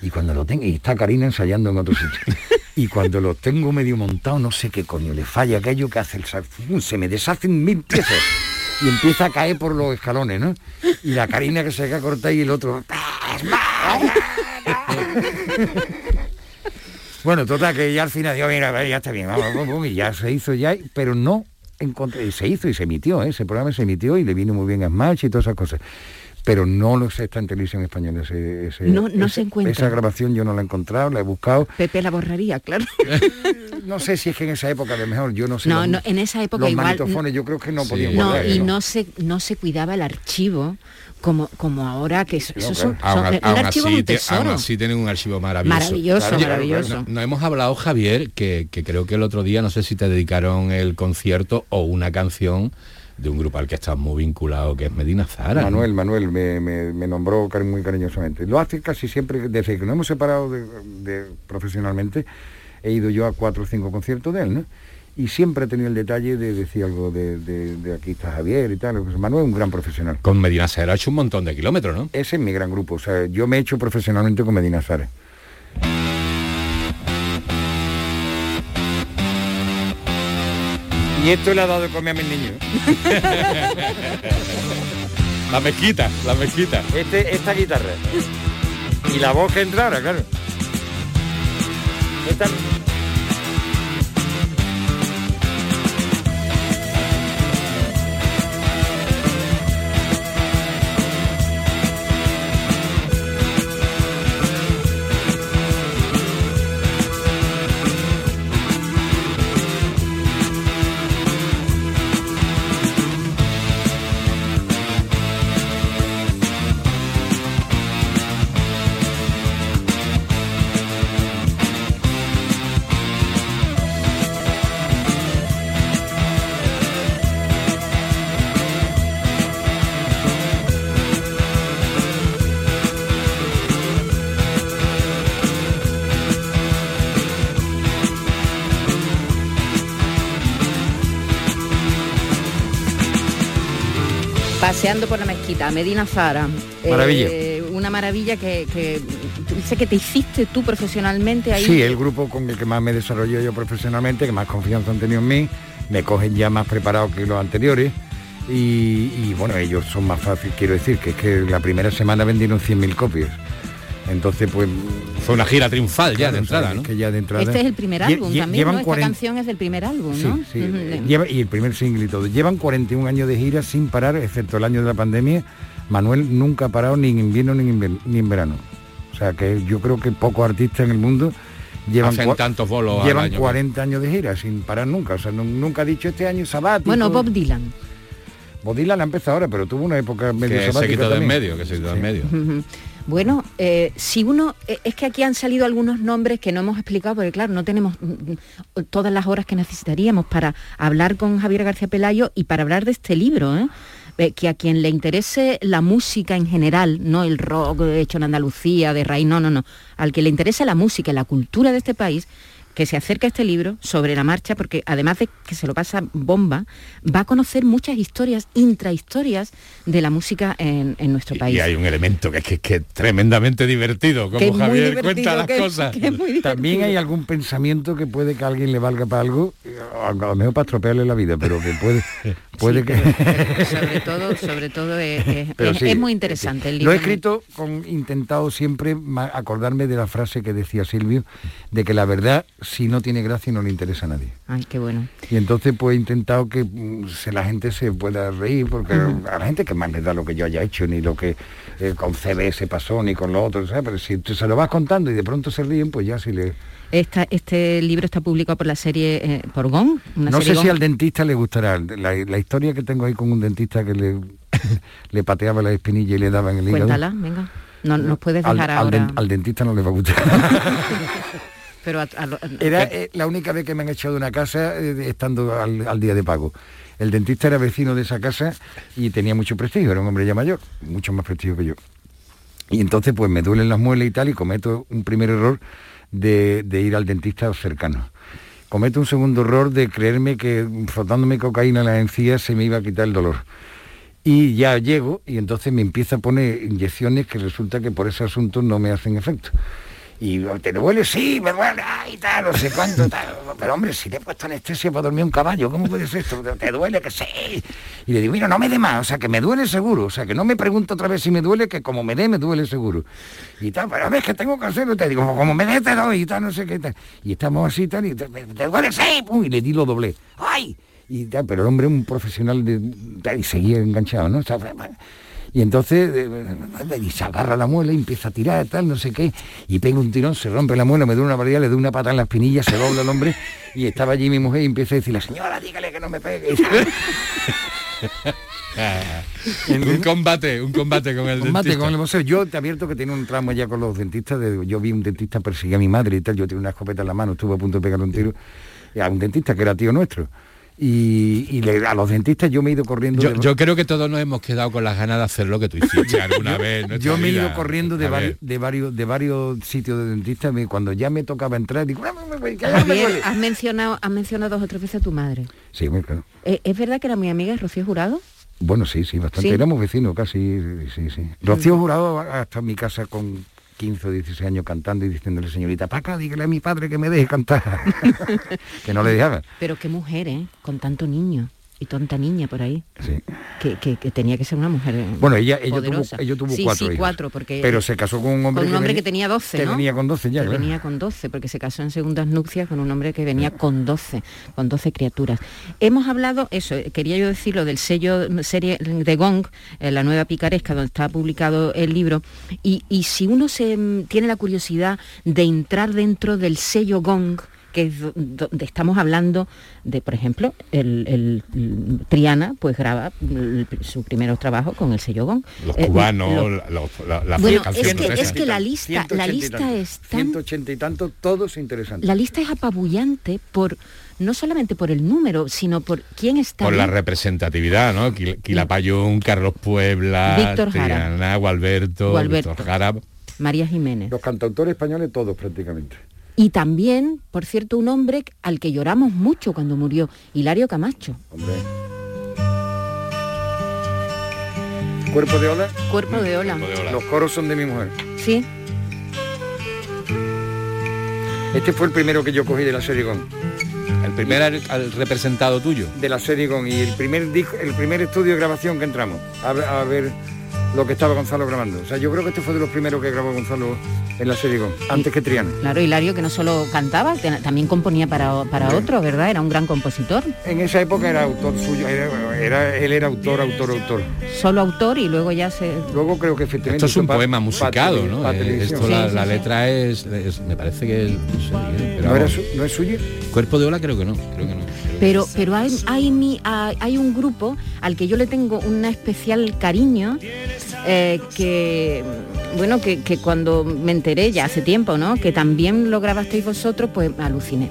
Speaker 7: Y cuando lo tengo, y está Karina ensayando en otro sitio. Y cuando lo tengo medio montado, no sé qué coño le falla aquello que hace el saxofón, se me deshacen mil piezas. Y empieza a caer por los escalones, ¿no? Y la Karina que se queda corta y el otro. Bueno, total, que ya al final digo, mira, ya está bien, vamos, vamos, vamos", y ya se hizo ya, pero no encontré, se hizo y se emitió, ¿eh? ese programa se emitió y le vino muy bien a Smash y todas esas cosas. Pero no lo sé, está en televisión española. Ese, ese-
Speaker 5: No- no
Speaker 7: ese-
Speaker 5: se encuentra.
Speaker 7: Esa grabación yo no la he encontrado, la he buscado.
Speaker 5: Pepe la borraría, claro.
Speaker 7: No sé si es que en esa época, a lo mejor, yo no sé.
Speaker 5: No,
Speaker 7: los-
Speaker 5: no, en esa época
Speaker 7: los
Speaker 5: igual-
Speaker 7: magnetofones yo creo que no
Speaker 8: Sí.
Speaker 7: podían
Speaker 5: No,
Speaker 7: guardar
Speaker 5: y
Speaker 7: eso.
Speaker 5: no se, no se cuidaba el archivo como, como ahora, que eso, son,
Speaker 8: Aún,
Speaker 5: son- el
Speaker 8: aún
Speaker 5: archivo es
Speaker 8: así,
Speaker 5: un
Speaker 8: te- aún
Speaker 5: tesoro.
Speaker 8: así tienen un archivo maravilloso.
Speaker 5: Maravilloso, maravilloso.
Speaker 8: No, no hemos hablado, Javier, que, que creo que el otro día, no sé si te dedicaron el concierto o una canción de un grupo al que estás muy vinculado, que es Medina Zara. ¿no?
Speaker 7: Manuel, Manuel me, me- me nombró muy cariñosamente. Lo hace casi siempre, desde que nos hemos separado de, de- profesionalmente, he ido yo a cuatro o cinco conciertos de él, ¿no? Y siempre he tenido el detalle de decir algo de, de- de aquí está Javier y tal. Manuel es un gran profesional.
Speaker 8: Con Medina Zara ha hecho un montón de kilómetros, ¿no?
Speaker 7: Ese es mi gran grupo. O sea, yo me he hecho profesionalmente con Medina Zara. Y esto le ha dado de comer a mis niños.
Speaker 8: La mezquita, la mezquita.
Speaker 7: Este, esta guitarra. Y la voz que entra ahora, claro. Esta-
Speaker 5: Paseando por la mezquita, Medina Zara.
Speaker 7: Maravilla.
Speaker 5: Eh, una maravilla que, que dice que te hiciste tú profesionalmente ahí.
Speaker 7: Sí, el grupo con el que más me desarrollo yo profesionalmente, que más confianza han tenido en mí, me cogen ya más preparado que los anteriores. Y, y, bueno, ellos son más fáciles, quiero decir, que es que la primera semana vendieron 100.000 copias. Entonces, pues...
Speaker 8: Fue una gira triunfal ya de entrada, ¿no?
Speaker 7: que ya de entrada...
Speaker 5: Este es el primer álbum
Speaker 7: lle-
Speaker 5: también,
Speaker 7: llevan
Speaker 5: ¿no? Esta
Speaker 7: 40
Speaker 5: canción es del primer álbum,
Speaker 7: Sí,
Speaker 5: ¿no?
Speaker 7: sí, lleva- y el primer single y todo. Llevan 41 años de gira sin parar, excepto el año de la pandemia. Manuel nunca ha parado ni en invierno ni en, inver- ni en verano. O sea que yo creo que pocos artistas en el mundo llevan,
Speaker 8: Hacen tantos bolos al
Speaker 7: llevan
Speaker 8: año.
Speaker 7: 40 años de gira sin parar nunca. O sea, nu- nunca ha dicho este año sabático.
Speaker 5: Bueno, Bob Dylan.
Speaker 7: Bob Dylan ha empezado ahora, pero tuvo una época medio
Speaker 8: Que se
Speaker 7: sabática
Speaker 8: quitó de en
Speaker 7: también.
Speaker 8: medio, que se quitó
Speaker 7: Sí.
Speaker 8: en medio.
Speaker 5: Bueno, eh, si uno, eh, es que aquí han salido algunos nombres que no hemos explicado, porque claro, no tenemos mm, mm, todas las horas que necesitaríamos para hablar con Javier García Pelayo y para hablar de este libro. Eh, que a quien le interese la música en general, no el rock hecho en Andalucía, de raíz, no, no, no, al que le interese la música y la cultura de este país, que se acerque a este libro sobre la marcha, porque además de que se lo pasa bomba, va a conocer muchas historias, intrahistorias de la música en, en nuestro país.
Speaker 8: Y hay un elemento que es que, que es tremendamente divertido, como
Speaker 5: Que es muy
Speaker 8: Javier
Speaker 5: divertido,
Speaker 8: cuenta las
Speaker 5: que-
Speaker 8: cosas.
Speaker 5: que es muy
Speaker 7: También hay algún pensamiento que puede que a alguien le valga para algo, a lo mejor para estropearle la vida, pero que puede, puede que...
Speaker 5: sobre todo, sobre todo es, es-
Speaker 7: Pero
Speaker 5: es-
Speaker 7: sí,
Speaker 5: es muy interesante el
Speaker 7: Lo
Speaker 5: libro.
Speaker 7: he escrito con intentado siempre acordarme de la frase que decía Silvio, de que la verdad si no tiene gracia y no le interesa a nadie.
Speaker 5: Ay, qué bueno.
Speaker 7: Y entonces pues he intentado que mm, se, la gente se pueda reír, porque a la gente que más le da lo que yo haya hecho, ni lo que eh, con CBS pasó, ni con lo otro, ¿sabes? Pero si tú se lo vas contando y de pronto se ríen, pues ya si le...
Speaker 5: Esta, este libro está publicado por la serie eh, por. Una
Speaker 7: No
Speaker 5: serie
Speaker 7: sé si al dentista le gustará. La, la historia que tengo ahí con un dentista que le, le pateaba la espinilla y le daba en el hígado.
Speaker 5: Cuéntala, venga. No, nos puedes dejar
Speaker 7: al
Speaker 5: ahora.
Speaker 7: al dentista no le va a gustar.
Speaker 5: Pero a- a lo-
Speaker 7: Era eh, la única vez que me han echado de una casa eh, estando al, al día de pago. El dentista era vecino de esa casa y tenía mucho prestigio, era un hombre ya mayor, mucho más prestigio que yo. Y entonces pues me duelen las muelas y tal y cometo un primer error de, de ir al dentista cercano. Cometo un segundo error de creerme que frotándome cocaína en las encías se me iba a quitar el dolor. Y ya llego y entonces me empieza a poner inyecciones que resulta que por ese asunto no me hacen efecto. Y te duele, sí, me duele, ay, tal, no sé cuánto, tal. Pero hombre, si le he puesto anestesia para dormir un caballo, ¿cómo puede ser esto? ¿Te duele? Que sí. Y le digo, mira, no me dé más, o sea, que me duele seguro, o sea, que no me pregunto otra vez si me duele, que como me dé, me duele seguro. Y tal, pero a ver, que tengo que hacerlo, te digo, como me dé, te doy, y tal, no sé qué, tal. Y estamos así, tal, y te, duele, sí, pum, y le di lo doblé. ¡Ay! Y tal, pero el hombre un profesional de, y seguía enganchado, ¿no? O y entonces eh, y se agarra la muela y empieza a tirar, tal, no sé qué, y pega un tirón, se rompe la muela, me da una barriga, le doy una pata en la espinilla, se dobla el hombre, y estaba allí mi mujer y empieza a decirle, señora, dígale que no me pegue.
Speaker 8: un combate, un combate con el
Speaker 7: Combate
Speaker 8: dentista.
Speaker 7: con el boxeo. Yo te advierto que tiene un trauma ya con los dentistas. de- yo vi un dentista perseguir a mi madre y tal. Yo tenía una escopeta en la mano, estuve a punto de pegarle un tiro a un dentista que era tío nuestro. Y, y le- a los dentistas yo me he ido corriendo.
Speaker 8: Yo,
Speaker 7: de-
Speaker 8: yo creo que todos nos hemos quedado con las ganas de hacer lo que tú hiciste alguna vez.
Speaker 7: Yo me he ido corriendo de, vari- de varios de varios sitios de dentistas. me- Cuando ya me tocaba entrar, digo, "Ah, me- me- que ya me
Speaker 5: Javier,
Speaker 7: duele".
Speaker 5: has mencionado, has mencionado dos o tres veces a tu madre.
Speaker 7: Sí, muy claro.
Speaker 5: Eh, ¿Es verdad que era muy amiga de Rocío Jurado?
Speaker 7: Bueno, sí, sí, bastante.
Speaker 5: ¿Sí?
Speaker 7: Éramos vecinos casi, sí, sí. Rocío Jurado hasta mi casa con 15 o 16 años cantando y diciéndole, señorita, acá, dígale a mi padre que me deje cantar. que no le dejaba.
Speaker 5: Pero qué mujer, ¿eh? Con tanto niño y tanta niña por ahí.
Speaker 7: Sí.
Speaker 5: Que, que- que tenía que ser una mujer eh,
Speaker 7: Bueno, ella, ella, tuvo, ella tuvo
Speaker 5: sí,
Speaker 7: cuatro
Speaker 5: sí,
Speaker 7: hijos.
Speaker 5: cuatro, porque...
Speaker 7: Pero se casó con un hombre,
Speaker 5: con un hombre que,
Speaker 7: venía-
Speaker 5: tenía 12,
Speaker 7: que
Speaker 5: ¿no?
Speaker 7: venía con 12 ya,
Speaker 5: Que
Speaker 7: claro.
Speaker 5: venía con 12, porque se casó en segundas nupcias con un hombre que venía con 12, con 12 criaturas. Hemos hablado, eso, eh, quería yo decirlo, del sello mm, serie de Gong, eh, la nueva picaresca, donde está publicado el libro, y, y si uno se mm, tiene la curiosidad de entrar dentro del sello Gong, que es do- donde estamos hablando de, por ejemplo, el, el- el- Triana pues graba mm, su primer trabajo con el sello Gong.
Speaker 8: Los
Speaker 5: Eh,
Speaker 8: cubanos,
Speaker 5: lo-
Speaker 8: la- los- la, la
Speaker 5: Bueno,
Speaker 8: canción
Speaker 5: es que- es que la lista- la
Speaker 7: 180 y
Speaker 5: lista
Speaker 7: tanto,
Speaker 5: es tan-
Speaker 7: 180 y tanto, todos interesantes.
Speaker 5: La lista es apabullante por no solamente por el número, sino por quién está
Speaker 8: Por la representatividad, ¿no? Quil- Quilapayún, Carlos Puebla,
Speaker 5: Víctor Jara.
Speaker 8: Triana, Gualberto,
Speaker 5: Gualberto.
Speaker 8: Víctor Jara.
Speaker 5: María Jiménez.
Speaker 7: Los cantautores españoles todos prácticamente.
Speaker 5: Y también, por cierto, un hombre al que lloramos mucho cuando murió, Hilario Camacho.
Speaker 7: Hombre. Cuerpo de ola,
Speaker 5: Cuerpo de ola.
Speaker 7: Los coros son de mi mujer.
Speaker 5: Sí,
Speaker 7: Este fue el primero que yo cogí de la serie Gon.
Speaker 8: El primer al- al representado tuyo.
Speaker 7: De la serie Gon y el primer disco, el primer estudio de grabación que entramos. A ver, a ver lo que estaba Gonzalo grabando. O sea, yo creo que este fue de los primeros que grabó Gonzalo en la serie antes que Triana.
Speaker 5: claro, Hilario que no solo cantaba, también componía para, para otros, ¿verdad? Era un gran compositor.
Speaker 7: En esa época era autor suyo, era, era- él era autor, autor, autor.
Speaker 5: Solo autor y luego ya se...
Speaker 7: Luego creo que efectivamente...
Speaker 8: Esto es un poema musicado, ¿no? Eh. Esto, la,
Speaker 5: Sí,
Speaker 8: la
Speaker 5: sí, sí.
Speaker 8: letra es, es- me parece que el, no sé, pero
Speaker 7: ¿No, era su- ¿No es suyo?
Speaker 8: cuerpo de ola creo que no, creo que no. creo que
Speaker 5: Pero, pero hay, hay, mi- hay- hay un grupo al que yo le tengo un especial cariño, eh, que bueno, que, que cuando me enteré ya hace tiempo, ¿no? Que también lo grabasteis vosotros, pues aluciné.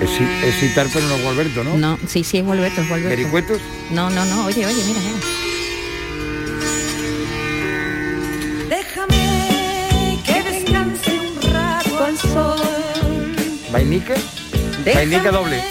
Speaker 7: Es, ci- es citar pero no Gualberto, ¿no?
Speaker 5: No, sí, sí, es Gualberto, es Gualberto.
Speaker 7: Vericuetos.
Speaker 5: No, no, no, oye, oye, mira, mira.
Speaker 7: Vainica. Vainica doble.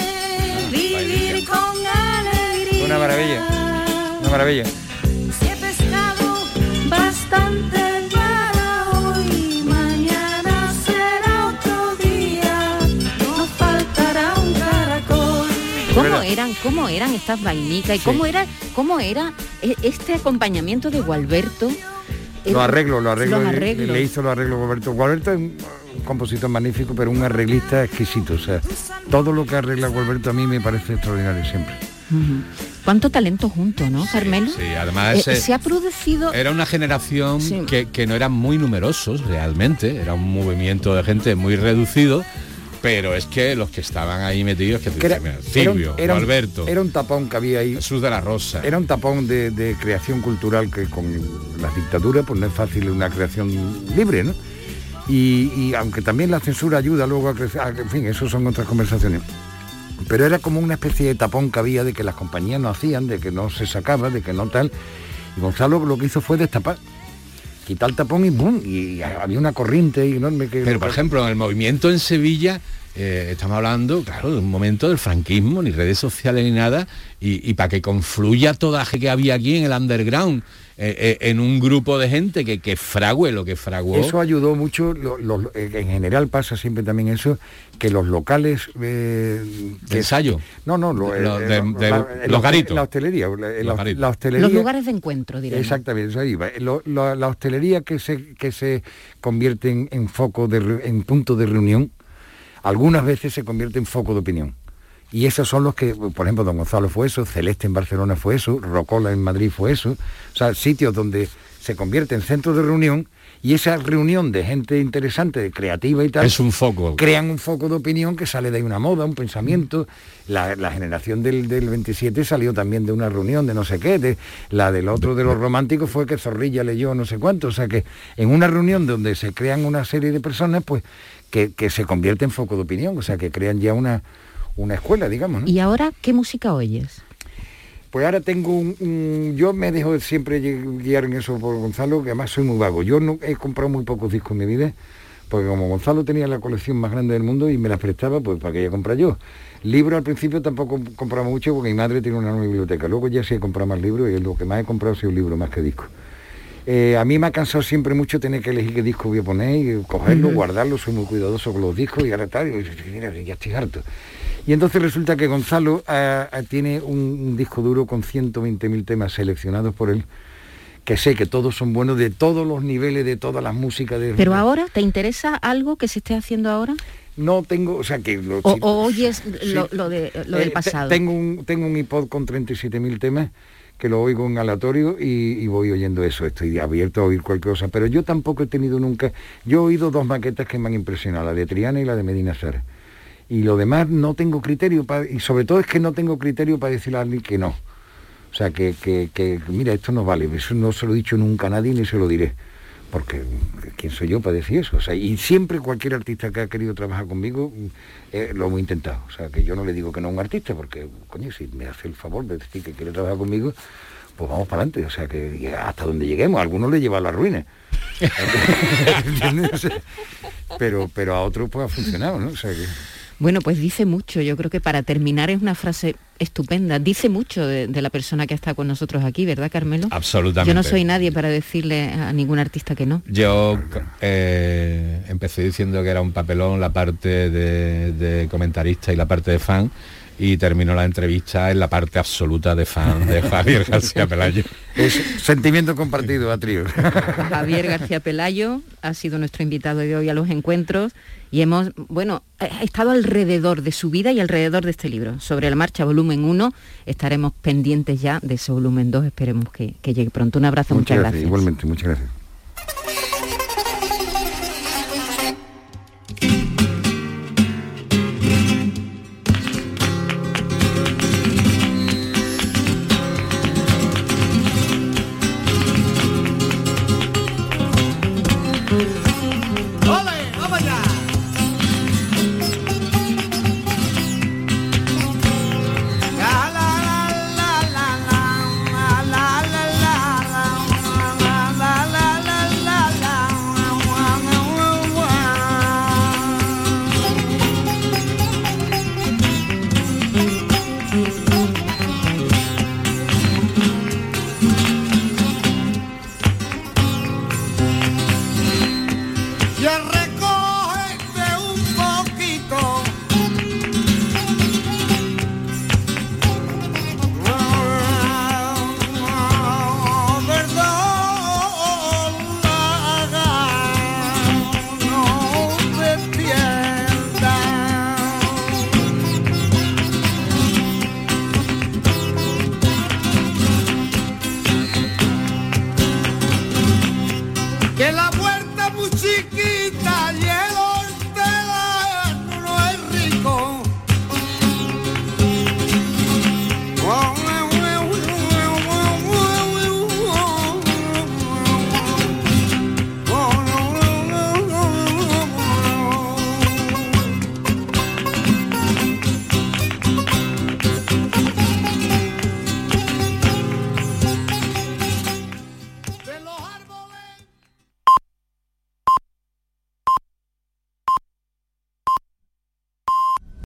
Speaker 9: Vivir con alegría.
Speaker 7: Una maravilla. Una maravilla.
Speaker 9: Si he pescado bastante para hoy, mañana será otro día. No faltará un caracol.
Speaker 5: ¿Cómo eran, cómo eran estas vainicas y cómo era, cómo era e- este acompañamiento de Gualberto.
Speaker 7: Lo arreglo, lo arreglo.
Speaker 5: Los
Speaker 7: le-
Speaker 5: arreglos.
Speaker 7: Le hizo los arreglos Gualberto. Gualberto compositor magnífico, pero un arreglista exquisito. O sea, todo lo que arregla Gualberto a mí me parece extraordinario siempre.
Speaker 5: Cuánto talento junto, ¿no, Carmelo?
Speaker 8: Sí, además
Speaker 5: Eh,
Speaker 8: ese-
Speaker 5: se ha producido
Speaker 8: Era una generación
Speaker 5: Sí.
Speaker 8: que, que no eran muy numerosos realmente, era un movimiento de gente muy reducido, pero es que los que estaban ahí metidos, que,
Speaker 7: Que era-
Speaker 8: mira,
Speaker 7: era un-
Speaker 8: Silvio,
Speaker 7: era un-
Speaker 8: Alberto,
Speaker 7: Era un tapón que había ahí.
Speaker 8: Jesús de la Rosa.
Speaker 7: Era un tapón de, de creación cultural que con las dictaduras pues no es fácil una creación libre, ¿no? Y, aunque también la censura ayuda luego a crecer, en fin, eso son otras conversaciones. Pero era como una especie de tapón que había de que las compañías no hacían, de que no se sacaba, de que no tal. Y Gonzalo lo que hizo fue destapar, quitar el tapón y ¡bum! Y había una corriente enorme que...
Speaker 8: Pero por ejemplo, en el movimiento en Sevilla, eh, estamos hablando, claro, de un momento del franquismo, ni redes sociales ni nada, y, y para que confluya toda que había aquí en el underground, eh, eh, en un grupo de gente que, que frague lo que fraguó.
Speaker 7: Eso ayudó mucho, lo- lo- eh, en general pasa siempre también eso, que los locales... eh,
Speaker 8: de ensayo.
Speaker 7: No, no, lo-
Speaker 8: Lo-
Speaker 7: eh,
Speaker 8: de-
Speaker 7: lo-
Speaker 8: de-
Speaker 7: la-
Speaker 8: los garitos.
Speaker 7: La hostelería, la, la-
Speaker 8: Los garitos.
Speaker 7: la hostelería.
Speaker 5: los lugares de encuentro, diremos.
Speaker 7: Exactamente, eso ahí va. Lo- lo- la hostelería que se, que se convierte en, en foco, de, en punto de reunión, algunas veces se convierte en foco de opinión. Y esos son los que, por ejemplo, Don Gonzalo fue eso, Celeste en Barcelona fue eso, Rocola en Madrid fue eso. O sea, sitios donde se convierte en centro de reunión y esa reunión de gente interesante, creativa y tal,
Speaker 8: Es un foco.
Speaker 7: crean un foco de opinión que sale de ahí una moda, un pensamiento. La, la generación del, del 27 salió también de una reunión de no sé qué. de- la del otro de los románticos fue que Zorrilla leyó no sé cuánto. O sea que en una reunión donde se crean una serie de personas, pues que, que se convierte en foco de opinión. O sea que crean ya una, una escuela, digamos. ¿no?
Speaker 5: ¿Y ahora qué música oyes?
Speaker 7: Pues ahora tengo un, un- Yo me dejo siempre guiar en eso por Gonzalo, que además soy muy vago. Yo no he comprado muy pocos discos en mi vida, porque como Gonzalo tenía la colección más grande del mundo y me las prestaba, pues para que ella compra yo. Libros al principio tampoco compraba mucho porque mi madre tiene una enorme biblioteca. Luego ya sí he comprado más libros y lo que más he comprado ha sido libro más que discos. Eh, a mí me ha cansado siempre mucho tener que elegir qué disco voy a poner y cogerlo, guardarlo, soy muy cuidadoso con los discos y ahora tal, y mira, ya estoy harto. Y entonces resulta que Gonzalo ah, ah, tiene un, un disco duro con 120.000 temas seleccionados por él, que sé que todos son buenos de todos los niveles, de todas las músicas. De,
Speaker 5: Pero ahora, ¿te interesa algo que se esté haciendo ahora?
Speaker 7: No tengo, o sea que... lo-
Speaker 5: ¿O, o oyes
Speaker 7: sí.
Speaker 5: lo, lo de, lo
Speaker 7: Eh,
Speaker 5: del
Speaker 7: te-
Speaker 5: pasado?
Speaker 7: tengo, un, tengo un iPod con 37.000 temas que lo oigo en aleatorio y, voy oyendo eso, estoy abierto a oír cualquier cosa, pero yo tampoco he tenido nunca, yo he oído dos maquetas que me han impresionado, la de Triana y la de Medina Sara. Y lo demás no tengo criterio, y sobre todo es que no tengo criterio para decirle a alguien que no. O sea, que, que- que, mira, esto no vale, eso no se lo he dicho nunca a nadie ni se lo diré. Porque, ¿quién soy yo para decir eso? O sea, y siempre cualquier artista que ha querido trabajar conmigo, eh, lo hemos intentado. O sea, que yo no le digo que no a un artista, porque, coño, si me hace el favor de decir que quiere trabajar conmigo, pues vamos para adelante. O sea, que hasta donde lleguemos, a algunos le lleva a la ruina. Pero, pero a otros pues ha funcionado, ¿no? O sea, que...
Speaker 5: Bueno, pues dice mucho. Yo creo que para terminar es una frase estupenda. Dice mucho de, de la persona que está con nosotros aquí, ¿verdad, Carmelo?
Speaker 8: Absolutamente.
Speaker 5: Yo no soy nadie para decirle a ningún artista que no.
Speaker 8: Yo eh, empecé diciendo que era un papelón la parte de, de comentarista y la parte de fan y terminó la entrevista en la parte absoluta de fan de Javier García Pelayo.
Speaker 7: Es sentimiento compartido a trío.
Speaker 5: Javier García Pelayo ha sido nuestro invitado de hoy a los encuentros y hemos, bueno, ha estado alrededor de su vida y alrededor de este libro. Sobre la marcha volumen 1 estaremos pendientes ya de ese volumen 2, esperemos que, que llegue pronto. Un abrazo, muchas, gracias.
Speaker 7: Igualmente, muchas gracias.